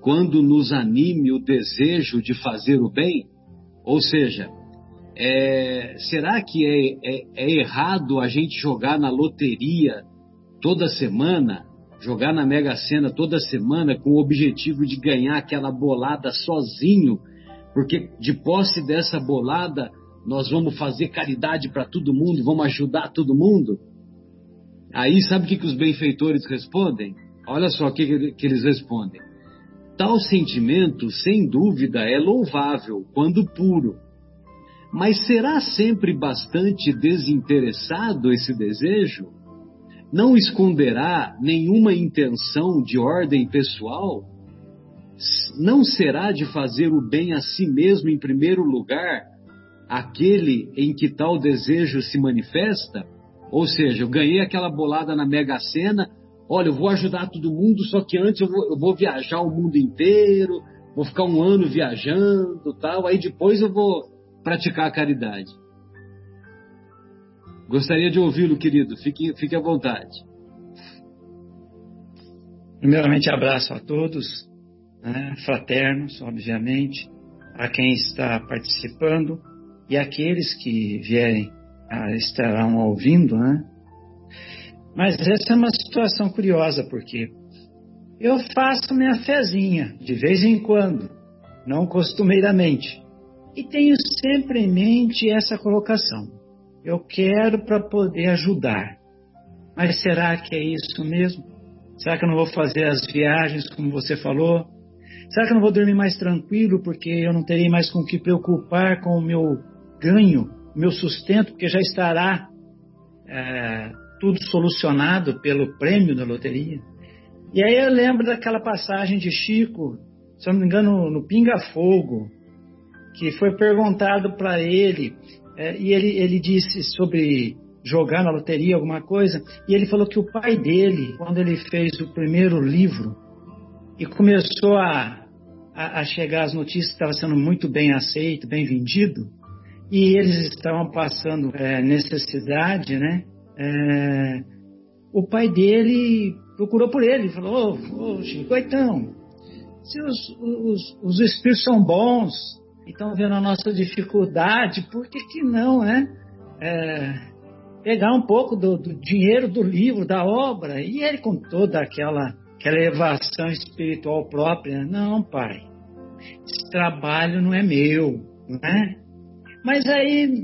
quando nos anime o desejo de fazer o bem? Ou seja, é, será que é, é, é errado a gente jogar na loteria toda semana, jogar na Mega Sena toda semana com o objetivo de ganhar aquela bolada sozinho, porque de posse dessa bolada nós vamos fazer caridade para todo mundo, vamos ajudar todo mundo? Aí sabe o que, que os benfeitores respondem? Olha só o que, que eles respondem. Tal sentimento, sem dúvida, é louvável quando puro. Mas será sempre bastante desinteressado esse desejo? Não esconderá nenhuma intenção de ordem pessoal? Não será de fazer o bem a si mesmo em primeiro lugar aquele em que tal desejo se manifesta? Ou seja, eu ganhei aquela bolada na Mega Sena, olha, eu vou ajudar todo mundo, só que antes eu vou, eu vou viajar o mundo inteiro, vou ficar um ano viajando tal, aí depois eu vou praticar a caridade. Gostaria de ouvi-lo, querido. Fique, fique à vontade. Primeiramente, abraço a todos, né, fraternos, obviamente, a quem está participando e aqueles que vierem a estarão ouvindo, né? Mas essa é uma situação curiosa, porque eu faço minha fezinha de vez em quando, não costumeiramente, e tenho sempre em mente essa colocação. Eu quero para poder ajudar. Mas será que é isso mesmo? Será que eu não vou fazer as viagens como você falou? Será que eu não vou dormir mais tranquilo porque eu não terei mais com o que preocupar com o meu ganho, meu sustento, porque já estará é, tudo solucionado pelo prêmio da loteria? E aí eu lembro daquela passagem de Chico, se eu não me engano, no Pinga Fogo, que foi perguntado para ele é, e ele, ele disse sobre jogar na loteria, alguma coisa, e ele falou que o pai dele, quando ele fez o primeiro livro e começou a, a, a chegar as notícias estava sendo muito bem aceito, bem vendido, e eles estavam passando é, necessidade, né? É, o pai dele procurou por ele, falou: Ô, oh, Chico, então, se os, os, os espíritos são bons, e estão vendo a nossa dificuldade, por que, que não, né? É, pegar um pouco do, do, dinheiro do livro, da obra, e ele com toda aquela, aquela elevação espiritual própria, não, pai, esse trabalho não é meu, né? Mas aí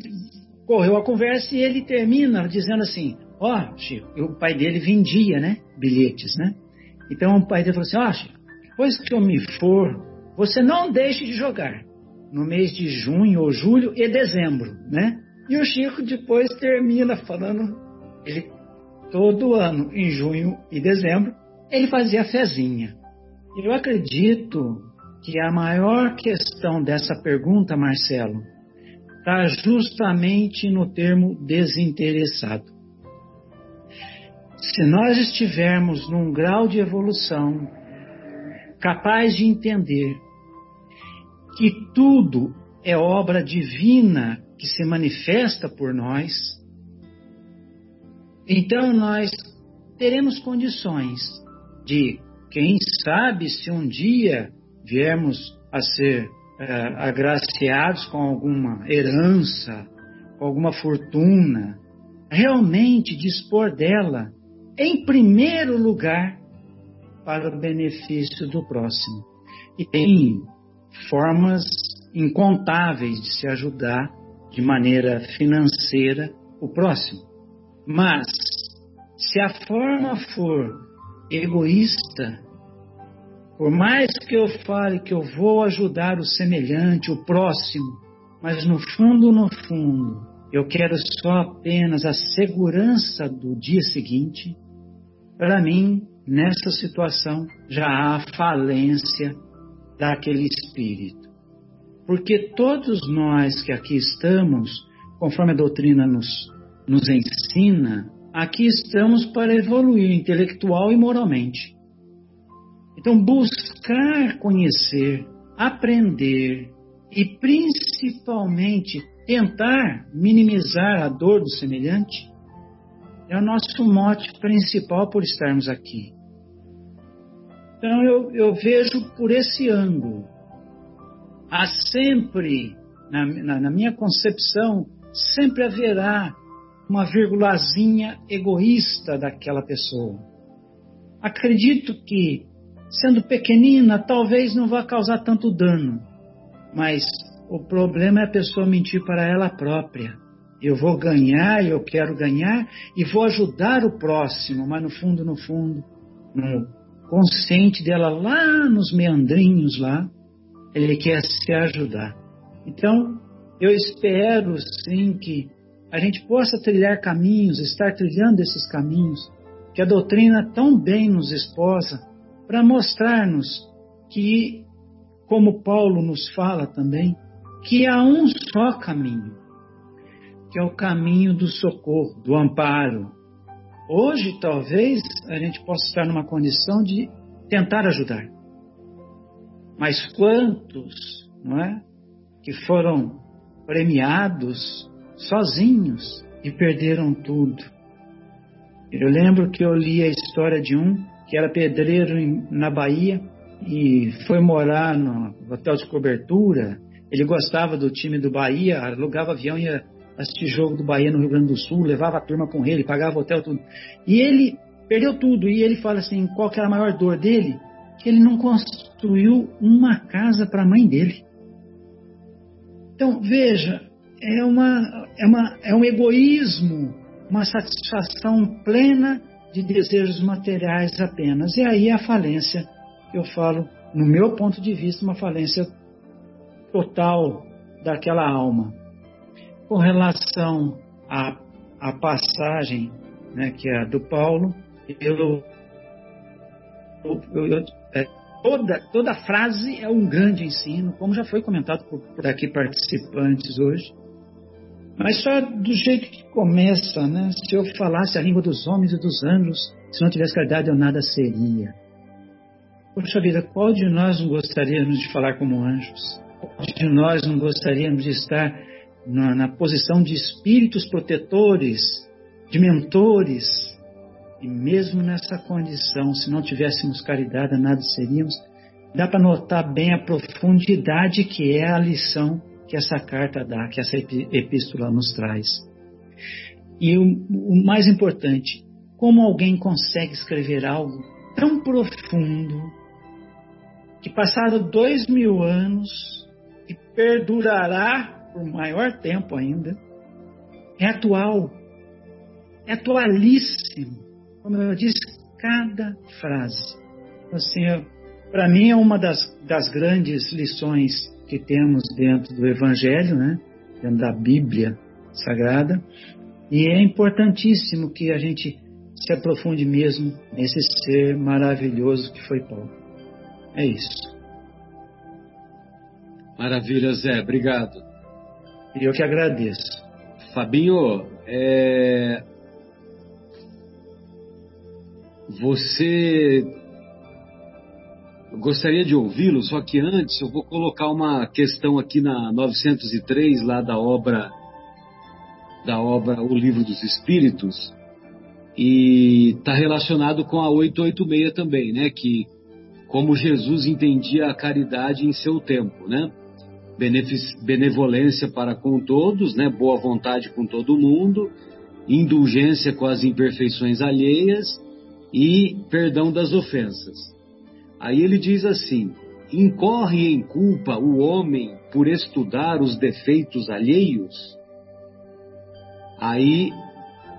correu a conversa e ele termina dizendo assim, ó, oh, Chico, o pai dele vendia, né, bilhetes, né? Então o pai dele falou assim, ó, oh, Chico, depois que eu me for, você não deixe de jogar no mês de junho ou julho e dezembro, né? E o Chico depois termina falando, ele todo ano, em junho e dezembro, ele fazia fezinha. Eu acredito que a maior questão dessa pergunta, Marcelo, está justamente no termo desinteressado. Se nós estivermos num grau de evolução capaz de entender que tudo é obra divina que se manifesta por nós, então nós teremos condições de, quem sabe, se um dia viermos a ser é, agraciados com alguma herança, com alguma fortuna, realmente dispor dela, em primeiro lugar, para o benefício do próximo. E tem formas incontáveis de se ajudar de maneira financeira o próximo. Mas, se a forma for egoísta, por mais que eu fale que eu vou ajudar o semelhante, o próximo, mas no fundo, no fundo, eu quero só apenas a segurança do dia seguinte, para mim, nessa situação, já há falência daquele espírito. Porque todos nós que aqui estamos, conforme a doutrina nos, nos ensina, aqui estamos para evoluir intelectual e moralmente. Então, buscar conhecer, aprender e principalmente tentar minimizar a dor do semelhante é o nosso mote principal por estarmos aqui. Então eu, eu vejo por esse ângulo. Há sempre, na, na, na minha concepção, sempre haverá uma virgulazinha egoísta daquela pessoa. Acredito que, sendo pequenina, talvez não vá causar tanto dano, mas o problema é a pessoa mentir para ela própria. Eu vou ganhar, eu quero ganhar e vou ajudar o próximo, mas no fundo, no fundo, no consciente dela lá nos meandrinhos lá, ele quer se ajudar. Então, eu espero sim que a gente possa trilhar caminhos, estar trilhando esses caminhos que a doutrina tão bem nos esposa para mostrar-nos que, como Paulo nos fala também, que há um só caminho, que é o caminho do socorro, do amparo, Hoje, talvez, a gente possa estar numa condição de tentar ajudar. Mas quantos, não é? Que foram premiados sozinhos e perderam tudo. Eu lembro que eu li a história de um que era pedreiro em, na Bahia e foi morar no hotel de cobertura. Ele gostava do time do Bahia, alugava avião e ia assistir jogo do Bahia no Rio Grande do Sul, levava a turma com ele, pagava hotel, tudo. E ele perdeu tudo. E ele fala assim: qual que era a maior dor dele? Que ele não construiu uma casa para a mãe dele. Então, veja, é, uma, é, uma, é um egoísmo, uma satisfação plena de desejos materiais apenas. E aí a falência, eu falo, no meu ponto de vista, uma falência total daquela alma. Com relação à, à passagem, né, que é a do Paulo, eu, eu, eu, é, toda, toda frase é um grande ensino, como já foi comentado por, por aqui participantes hoje. Mas só do jeito que começa, né? Se eu falasse a língua dos homens e dos anjos, se não tivesse caridade, eu nada seria. Poxa vida, qual de nós não gostaríamos de falar como anjos? Qual de nós não gostaríamos de estar na, na posição de espíritos protetores, de mentores. E mesmo nessa condição, se não tivéssemos caridade, nada seríamos. Dá para notar bem a profundidade que é a lição que essa carta dá, que essa epístola nos traz. E o, o mais importante, como alguém consegue escrever algo tão profundo que passaram dois mil anos e perdurará por maior tempo ainda, é atual, é atualíssimo. Como eu disse, cada frase. Assim, para mim é uma das, das grandes lições que temos dentro do Evangelho, né? dentro da Bíblia Sagrada, e é importantíssimo que a gente se aprofunde mesmo nesse ser maravilhoso que foi Paulo. É isso. Maravilha, Zé, obrigado. E eu que agradeço. Fabinho, é... você gostaria de ouvi-lo, só que antes eu vou colocar uma questão aqui na 903, lá da obra da obra O Livro dos Espíritos, e está relacionado com a 886 também, né? Que como Jesus entendia a caridade em seu tempo, né? Benevolência para com todos, né? Boa vontade com todo mundo, indulgência com as imperfeições alheias e perdão das ofensas. Aí ele diz assim: incorre em culpa o homem por estudar os defeitos alheios? Aí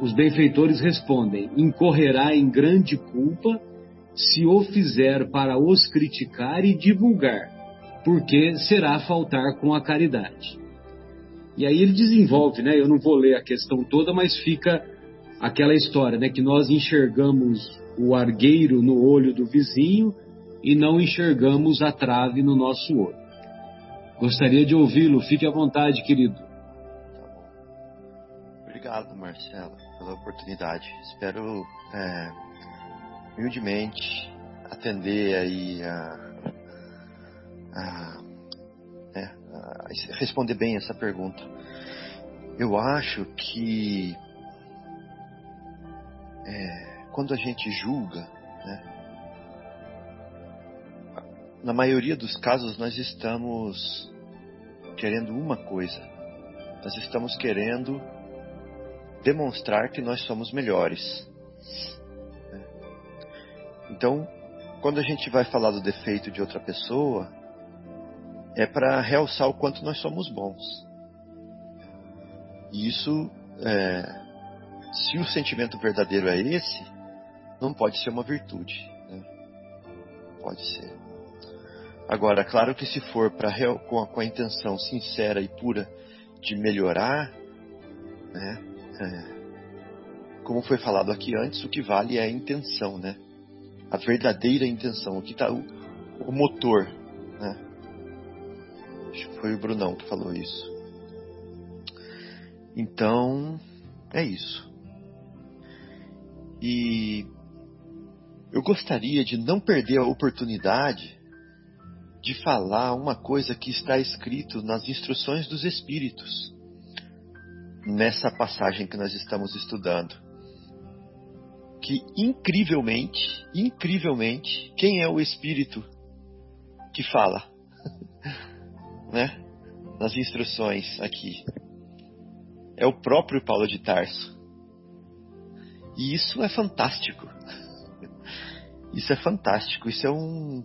os benfeitores respondem: incorrerá em grande culpa se o fizer para os criticar e divulgar, porque será faltar com a caridade. E aí ele desenvolve, né? Eu não vou ler a questão toda, mas fica aquela história, né? Que nós enxergamos o argueiro no olho do vizinho e não enxergamos a trave no nosso olho. Gostaria de ouvi-lo, fique à vontade, querido. Tá bom. Obrigado, Marcelo, pela oportunidade. Espero é, humildemente atender aí a, a, é, a responder bem essa pergunta. Eu acho que é, quando a gente julga, né, na maioria dos casos, nós estamos querendo uma coisa. Nós estamos querendo demonstrar que nós somos melhores. Então, quando a gente vai falar do defeito de outra pessoa, é para realçar o quanto nós somos bons. E isso, é, se o sentimento verdadeiro é esse, não pode ser uma virtude. Né? Pode ser. Agora, claro que se for pra, com, a, com a intenção sincera e pura de melhorar, né, é, como foi falado aqui antes, o que vale é a intenção, né? A verdadeira intenção, o que está o, o motor, né? Acho que foi o Brunão que falou isso. Então, é isso. E eu gostaria de não perder a oportunidade de falar uma coisa que está escrito nas instruções dos Espíritos, nessa passagem que nós estamos estudando. Que incrivelmente, incrivelmente, quem é o Espírito que fala? [LAUGHS] né? Nas instruções aqui. É o próprio Paulo de Tarso. E isso é fantástico. [LAUGHS] Isso é fantástico. Isso é um,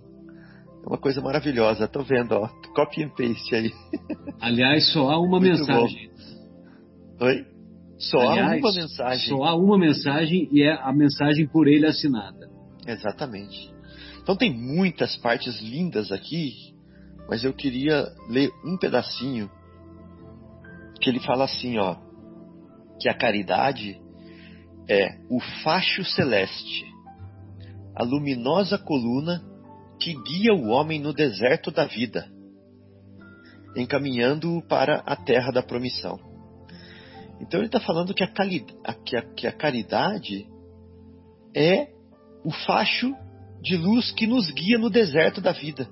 é uma coisa maravilhosa. Tô vendo, ó. Copy and paste aí. [LAUGHS] Aliás, só há uma Muito mensagem. Bom. Oi? Só Aliás, há uma mensagem. Só há uma mensagem e é a mensagem por ele assinada. Exatamente. Então tem muitas partes lindas aqui, mas eu queria ler um pedacinho que ele fala assim, ó, que a caridade é o facho celeste, a luminosa coluna que guia o homem no deserto da vida, encaminhando-o para a terra da promissão. Então ele está falando que a, que, a, que a caridade é o facho de luz que nos guia no deserto da vida.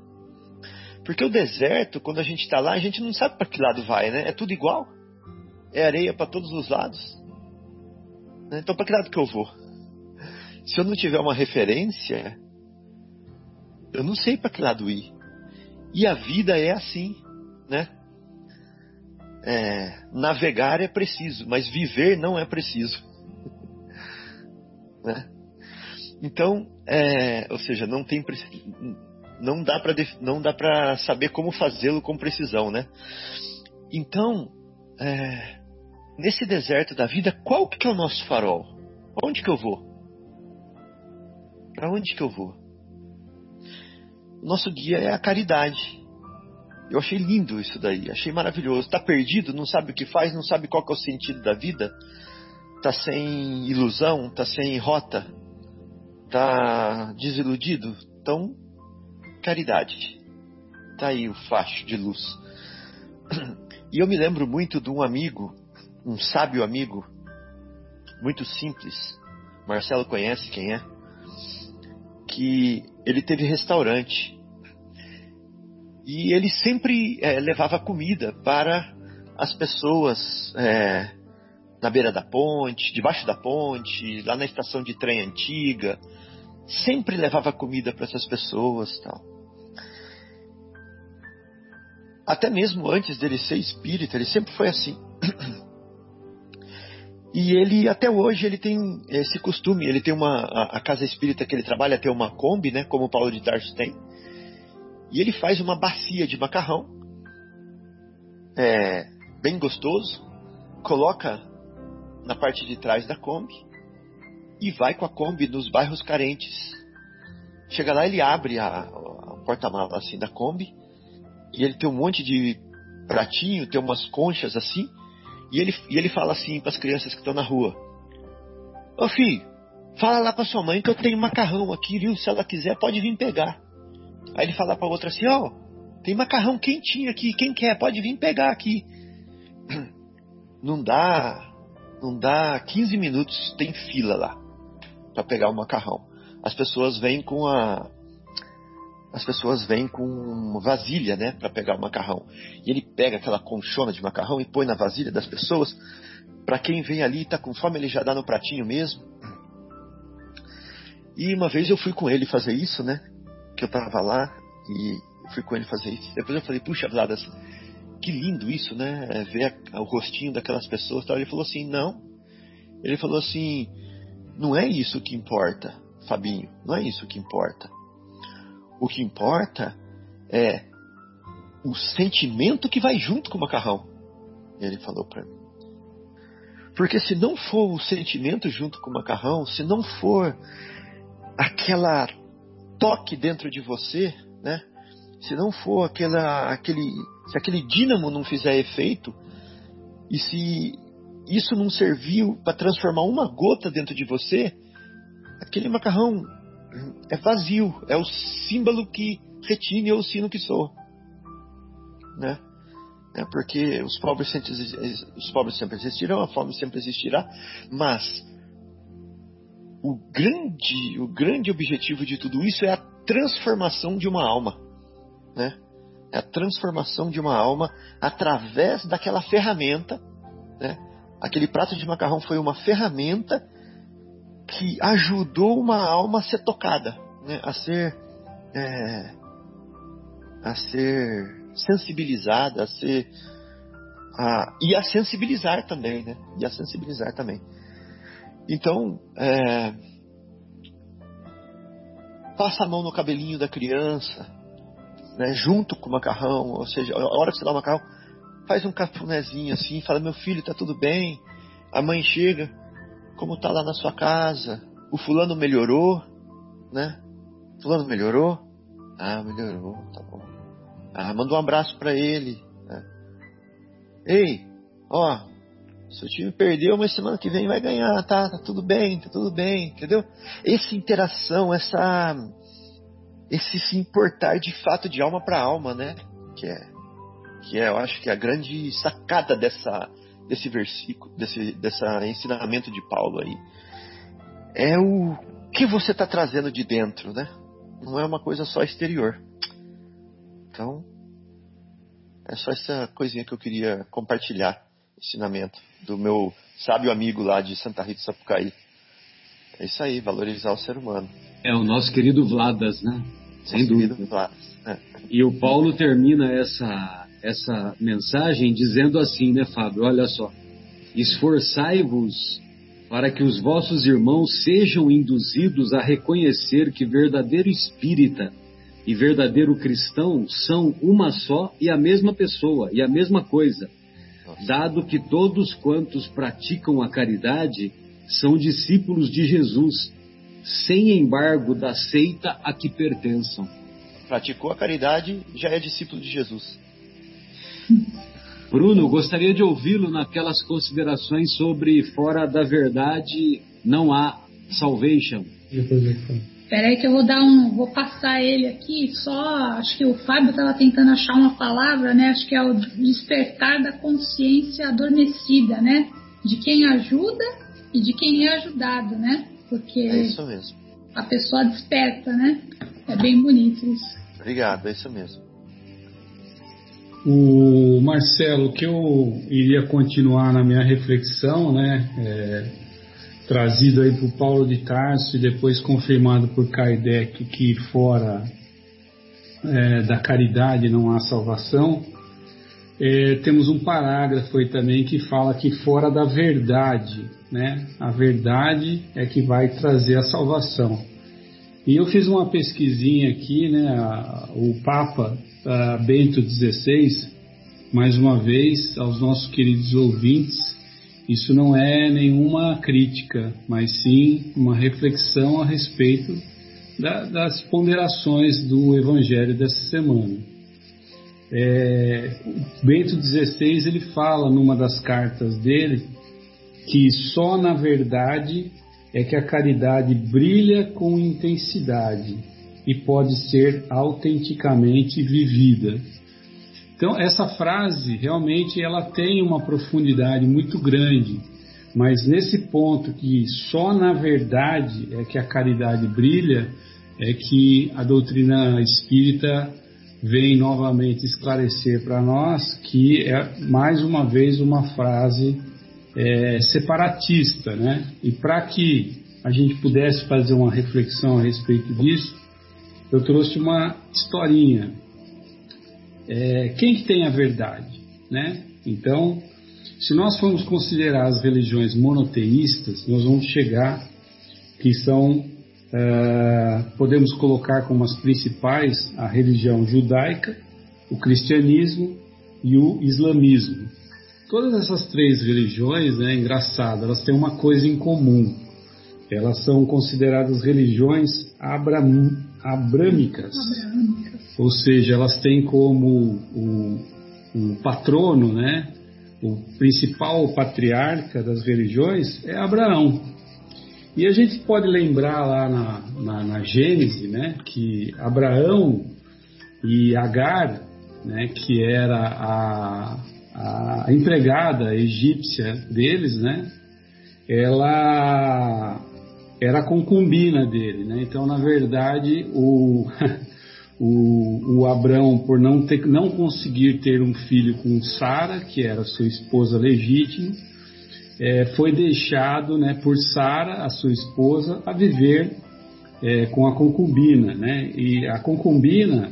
Porque o deserto, quando a gente está lá, a gente não sabe para que lado vai, né? É tudo igual. É areia para todos os lados. Né? Então, para que lado que eu vou? Se eu não tiver uma referência, eu não sei para que lado ir. E a vida é assim, né? É, navegar é preciso, mas viver não é preciso. [LAUGHS] né? Então, é, ou seja, não tem não dá para não dá para saber como fazê-lo com precisão, né? Então, é, nesse deserto da vida, qual que é o nosso farol? Onde que eu vou? Para onde que eu vou? Nosso guia é a caridade. Eu achei lindo isso daí, achei maravilhoso. Está perdido, não sabe o que faz, não sabe qual é o sentido da vida, está sem ilusão, está sem rota, está desiludido. Então, caridade. Está aí o facho de luz. E eu me lembro muito de um amigo, um sábio amigo, muito simples. Marcelo conhece quem é? Que ele teve restaurante. E ele sempre é, levava comida para as pessoas é, na beira da ponte, debaixo da ponte, lá na estação de trem antiga. Sempre levava comida para essas pessoas tal. Até mesmo antes dele ser espírita, ele sempre foi assim. [CLEARS THROAT] E ele, até hoje, ele tem esse costume, ele tem uma, a, a casa espírita que ele trabalha tem uma Kombi, né, como o Paulo de Tarso tem, e ele faz uma bacia de macarrão, é, bem gostoso, coloca na parte de trás da Kombi e vai com a Kombi nos bairros carentes. Chega lá, ele abre a, a porta-mala assim da Kombi e ele tem um monte de pratinho, tem umas conchas assim, e ele, e ele fala assim para as crianças que estão na rua: Ô filho, fala lá para sua mãe que eu tenho macarrão aqui, viu? Se ela quiser, pode vir pegar. Aí ele fala para outra assim: Ó, oh, tem macarrão quentinho aqui, quem quer, pode vir pegar aqui. [CLEARS THROAT] Não dá, não dá 15 minutos, tem fila lá para pegar o macarrão. As pessoas vêm com a as pessoas vêm com vasilha, né, para pegar o macarrão. E ele pega aquela conchona de macarrão e põe na vasilha das pessoas. Para quem vem ali e tá com fome, ele já dá no pratinho mesmo. E uma vez eu fui com ele fazer isso, né? Que eu tava lá e fui com ele fazer isso. Depois eu falei, puxa, Vladas, que lindo isso, né? É ver o rostinho daquelas pessoas. Tal. Ele falou assim, não. Ele falou assim, não é isso que importa, Fabinho. Não é isso que importa o que importa é o sentimento que vai junto com o macarrão. Ele falou para mim. Porque se não for o sentimento junto com o macarrão, se não for aquela toque dentro de você, né? Se não for aquela, aquele, se aquele dínamo não fizer efeito, e se isso não serviu para transformar uma gota dentro de você, aquele macarrão é vazio, é o símbolo que retine o sino que soa. Né? É porque os pobres, sempre, os pobres sempre existirão, a fome sempre existirá, mas o grande, o grande objetivo de tudo isso é a transformação de uma alma. Né? É a transformação de uma alma através daquela ferramenta. Né? Aquele prato de macarrão foi uma ferramenta que ajudou uma alma a ser tocada, né? a ser é, a ser sensibilizada, a ser a, e a sensibilizar também, né? E a sensibilizar também. Então, é, passa a mão no cabelinho da criança, né? Junto com o macarrão, ou seja, a hora que você dá o macarrão, faz um cafunézinho assim, fala meu filho, tá tudo bem. A mãe chega, como está lá na sua casa, o fulano melhorou, né? Fulano melhorou? Ah, melhorou, tá bom. Ah, manda um abraço para ele. Né? Ei, ó, seu time perdeu, mas semana que vem vai ganhar, tá? Tá tudo bem, tá tudo bem, entendeu? Essa interação, essa esse se importar de fato de alma para alma, né? Que é que é, eu acho que é a grande sacada dessa desse versículo, desse dessa ensinamento de Paulo aí, é o que você está trazendo de dentro, né? Não é uma coisa só exterior. Então, é só essa coisinha que eu queria compartilhar, ensinamento do meu sábio amigo lá de Santa Rita Sapucaí. É isso aí, valorizar o ser humano. É o nosso querido Vladas, né? Sem nosso dúvida. Vladas. É. E o Paulo termina essa essa mensagem dizendo assim, né, Fábio? Olha só. Esforçai-vos para que os vossos irmãos sejam induzidos a reconhecer que verdadeiro espírita e verdadeiro cristão são uma só e a mesma pessoa e a mesma coisa, dado que todos quantos praticam a caridade são discípulos de Jesus, sem embargo da seita a que pertençam. Praticou a caridade, já é discípulo de Jesus. Bruno, gostaria de ouvi-lo naquelas considerações sobre fora da verdade não há salvation. Espera aí que eu vou dar um, vou passar ele aqui. Só acho que o Fábio estava tentando achar uma palavra, né? Acho que é o despertar da consciência adormecida, né? De quem ajuda e de quem é ajudado, né? Porque É isso mesmo. a pessoa desperta, né? É bem bonito isso. Obrigado, é isso mesmo. O Marcelo, que eu iria continuar na minha reflexão, né, é, trazido aí por Paulo de Tarso e depois confirmado por Kardec que fora é, da caridade não há salvação, é, temos um parágrafo aí também que fala que fora da verdade, né, a verdade é que vai trazer a salvação. E eu fiz uma pesquisinha aqui, né, o Papa a Bento XVI, mais uma vez, aos nossos queridos ouvintes, isso não é nenhuma crítica, mas sim uma reflexão a respeito da, das ponderações do Evangelho dessa semana. É, Bento XVI ele fala numa das cartas dele que só na verdade é que a caridade brilha com intensidade e pode ser autenticamente vivida. Então essa frase realmente ela tem uma profundidade muito grande, mas nesse ponto que só na verdade é que a caridade brilha, é que a doutrina espírita vem novamente esclarecer para nós que é mais uma vez uma frase é, separatista, né? E para que a gente pudesse fazer uma reflexão a respeito disso, eu trouxe uma historinha. É, quem que tem a verdade, né? Então, se nós formos considerar as religiões monoteístas, nós vamos chegar que são Uh, podemos colocar como as principais a religião judaica, o cristianismo e o islamismo. Todas essas três religiões, né, engraçado, elas têm uma coisa em comum. Elas são consideradas religiões abram, abrâmicas, abrâmicas, ou seja, elas têm como o, o patrono, né, o principal patriarca das religiões é Abraão. E a gente pode lembrar lá na, na, na Gênese, né, que Abraão e Agar, né, que era a, a empregada egípcia deles, né, ela era concubina dele, né? Então, na verdade, o, [LAUGHS] o, o Abraão, por não, ter, não conseguir ter um filho com Sara, que era sua esposa legítima, é, foi deixado né, por Sara, a sua esposa, a viver é, com a concubina. Né? E a concubina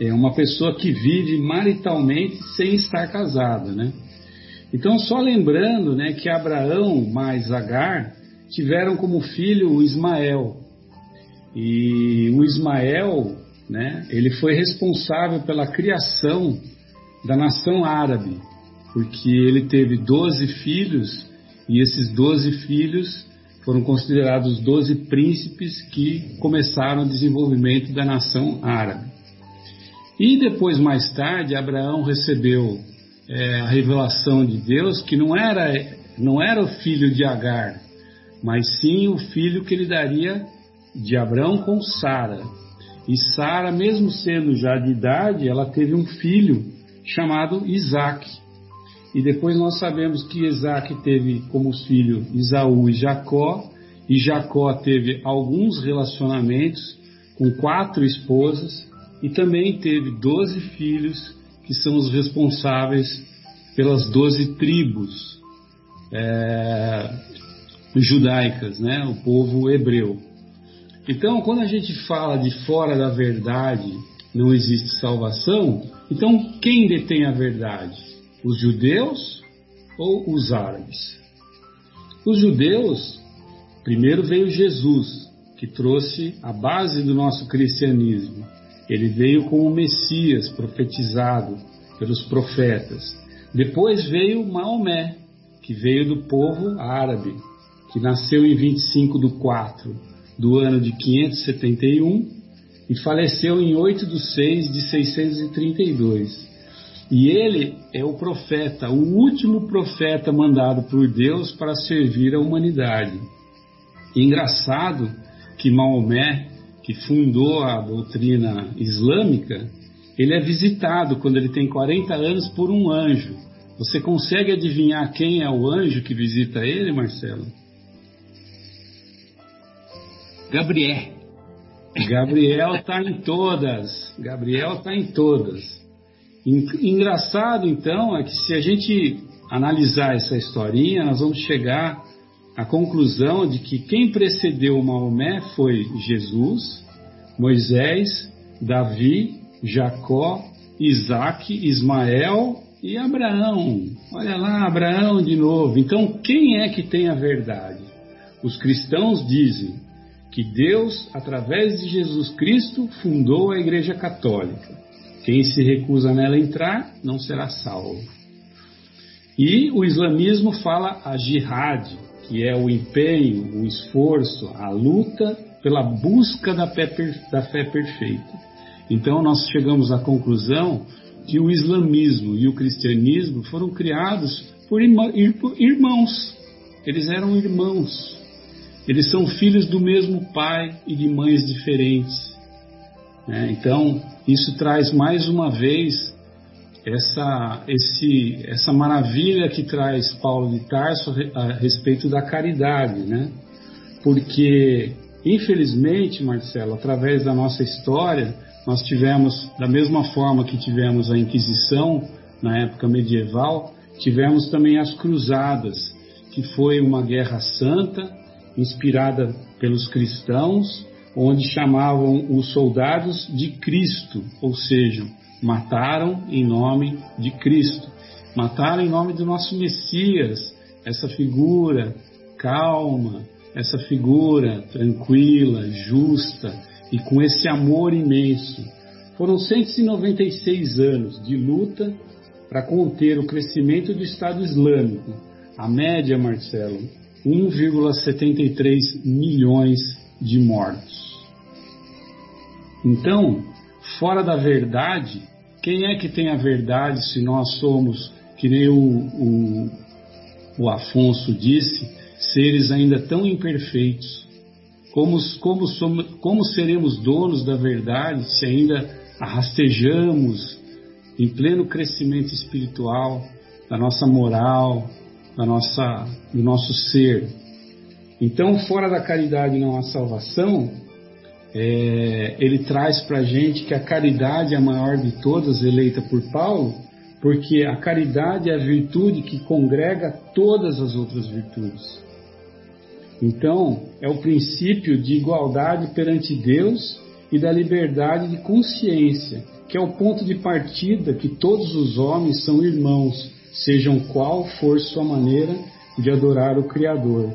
é uma pessoa que vive maritalmente sem estar casada. Né? Então, só lembrando né, que Abraão mais Agar tiveram como filho o Ismael. E o Ismael, né, ele foi responsável pela criação da nação árabe porque ele teve 12 filhos e esses 12 filhos foram considerados os 12 príncipes que começaram o desenvolvimento da nação árabe. E depois, mais tarde, Abraão recebeu é, a revelação de Deus que não era, não era o filho de Agar, mas sim o filho que ele daria de Abraão com Sara. E Sara, mesmo sendo já de idade, ela teve um filho chamado Isaac. E depois nós sabemos que Isaac teve como filho Isaú e Jacó, e Jacó teve alguns relacionamentos com quatro esposas, e também teve doze filhos, que são os responsáveis pelas doze tribos é, judaicas, né? o povo hebreu. Então, quando a gente fala de fora da verdade não existe salvação, então quem detém a verdade? Os judeus ou os árabes? Os judeus, primeiro veio Jesus, que trouxe a base do nosso cristianismo. Ele veio como o Messias profetizado pelos profetas. Depois veio Maomé, que veio do povo árabe, que nasceu em 25 de 4 do ano de 571 e faleceu em 8 de 6 de 632. E ele é o profeta, o último profeta mandado por Deus para servir a humanidade. E engraçado que Maomé, que fundou a doutrina islâmica, ele é visitado quando ele tem 40 anos por um anjo. Você consegue adivinhar quem é o anjo que visita ele, Marcelo? Gabriel. Gabriel está em todas. Gabriel está em todas. Engraçado, então, é que se a gente analisar essa historinha, nós vamos chegar à conclusão de que quem precedeu Maomé foi Jesus, Moisés, Davi, Jacó, Isaac, Ismael e Abraão. Olha lá, Abraão de novo. Então, quem é que tem a verdade? Os cristãos dizem que Deus, através de Jesus Cristo, fundou a Igreja Católica. Quem se recusa nela entrar não será salvo. E o islamismo fala a jihad, que é o empenho, o esforço, a luta pela busca da fé, da fé perfeita. Então nós chegamos à conclusão que o islamismo e o cristianismo foram criados por irmãos. Eles eram irmãos. Eles são filhos do mesmo pai e de mães diferentes. Né? Então, isso traz mais uma vez essa, esse, essa maravilha que traz Paulo de Tarso a respeito da caridade, né? Porque, infelizmente, Marcelo, através da nossa história, nós tivemos, da mesma forma que tivemos a Inquisição na época medieval, tivemos também as Cruzadas, que foi uma guerra santa, inspirada pelos cristãos, onde chamavam os soldados de Cristo, ou seja, mataram em nome de Cristo, mataram em nome do nosso Messias, essa figura calma, essa figura tranquila, justa e com esse amor imenso. Foram 196 anos de luta para conter o crescimento do Estado Islâmico. A média, Marcelo, 1,73 milhões de mortos. Então, fora da verdade, quem é que tem a verdade se nós somos, que nem o, o, o Afonso disse, seres ainda tão imperfeitos? Como, como, somos, como seremos donos da verdade se ainda arrastejamos em pleno crescimento espiritual, da nossa moral, da nossa, do nosso ser? Então, fora da caridade não há salvação, é, ele traz para a gente que a caridade é a maior de todas, eleita por Paulo, porque a caridade é a virtude que congrega todas as outras virtudes. Então, é o princípio de igualdade perante Deus e da liberdade de consciência, que é o ponto de partida que todos os homens são irmãos, sejam qual for sua maneira de adorar o Criador.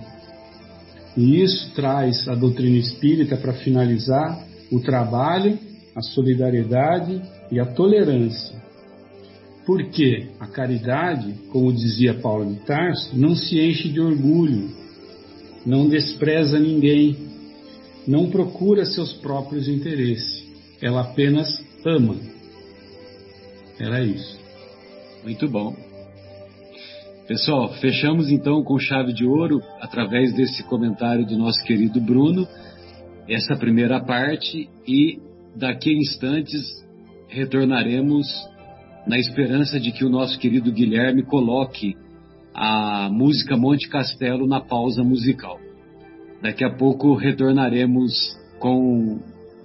E isso traz a doutrina espírita para finalizar o trabalho, a solidariedade e a tolerância. Porque a caridade, como dizia Paulo de Tarso, não se enche de orgulho, não despreza ninguém, não procura seus próprios interesses, ela apenas ama. Era isso. Muito bom. Pessoal, fechamos então com chave de ouro, através desse comentário do nosso querido Bruno, essa primeira parte, e daqui a instantes retornaremos na esperança de que o nosso querido Guilherme coloque a música Monte Castelo na pausa musical. Daqui a pouco retornaremos com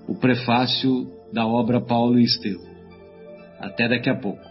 o prefácio da obra Paulo e Estevão. Até daqui a pouco.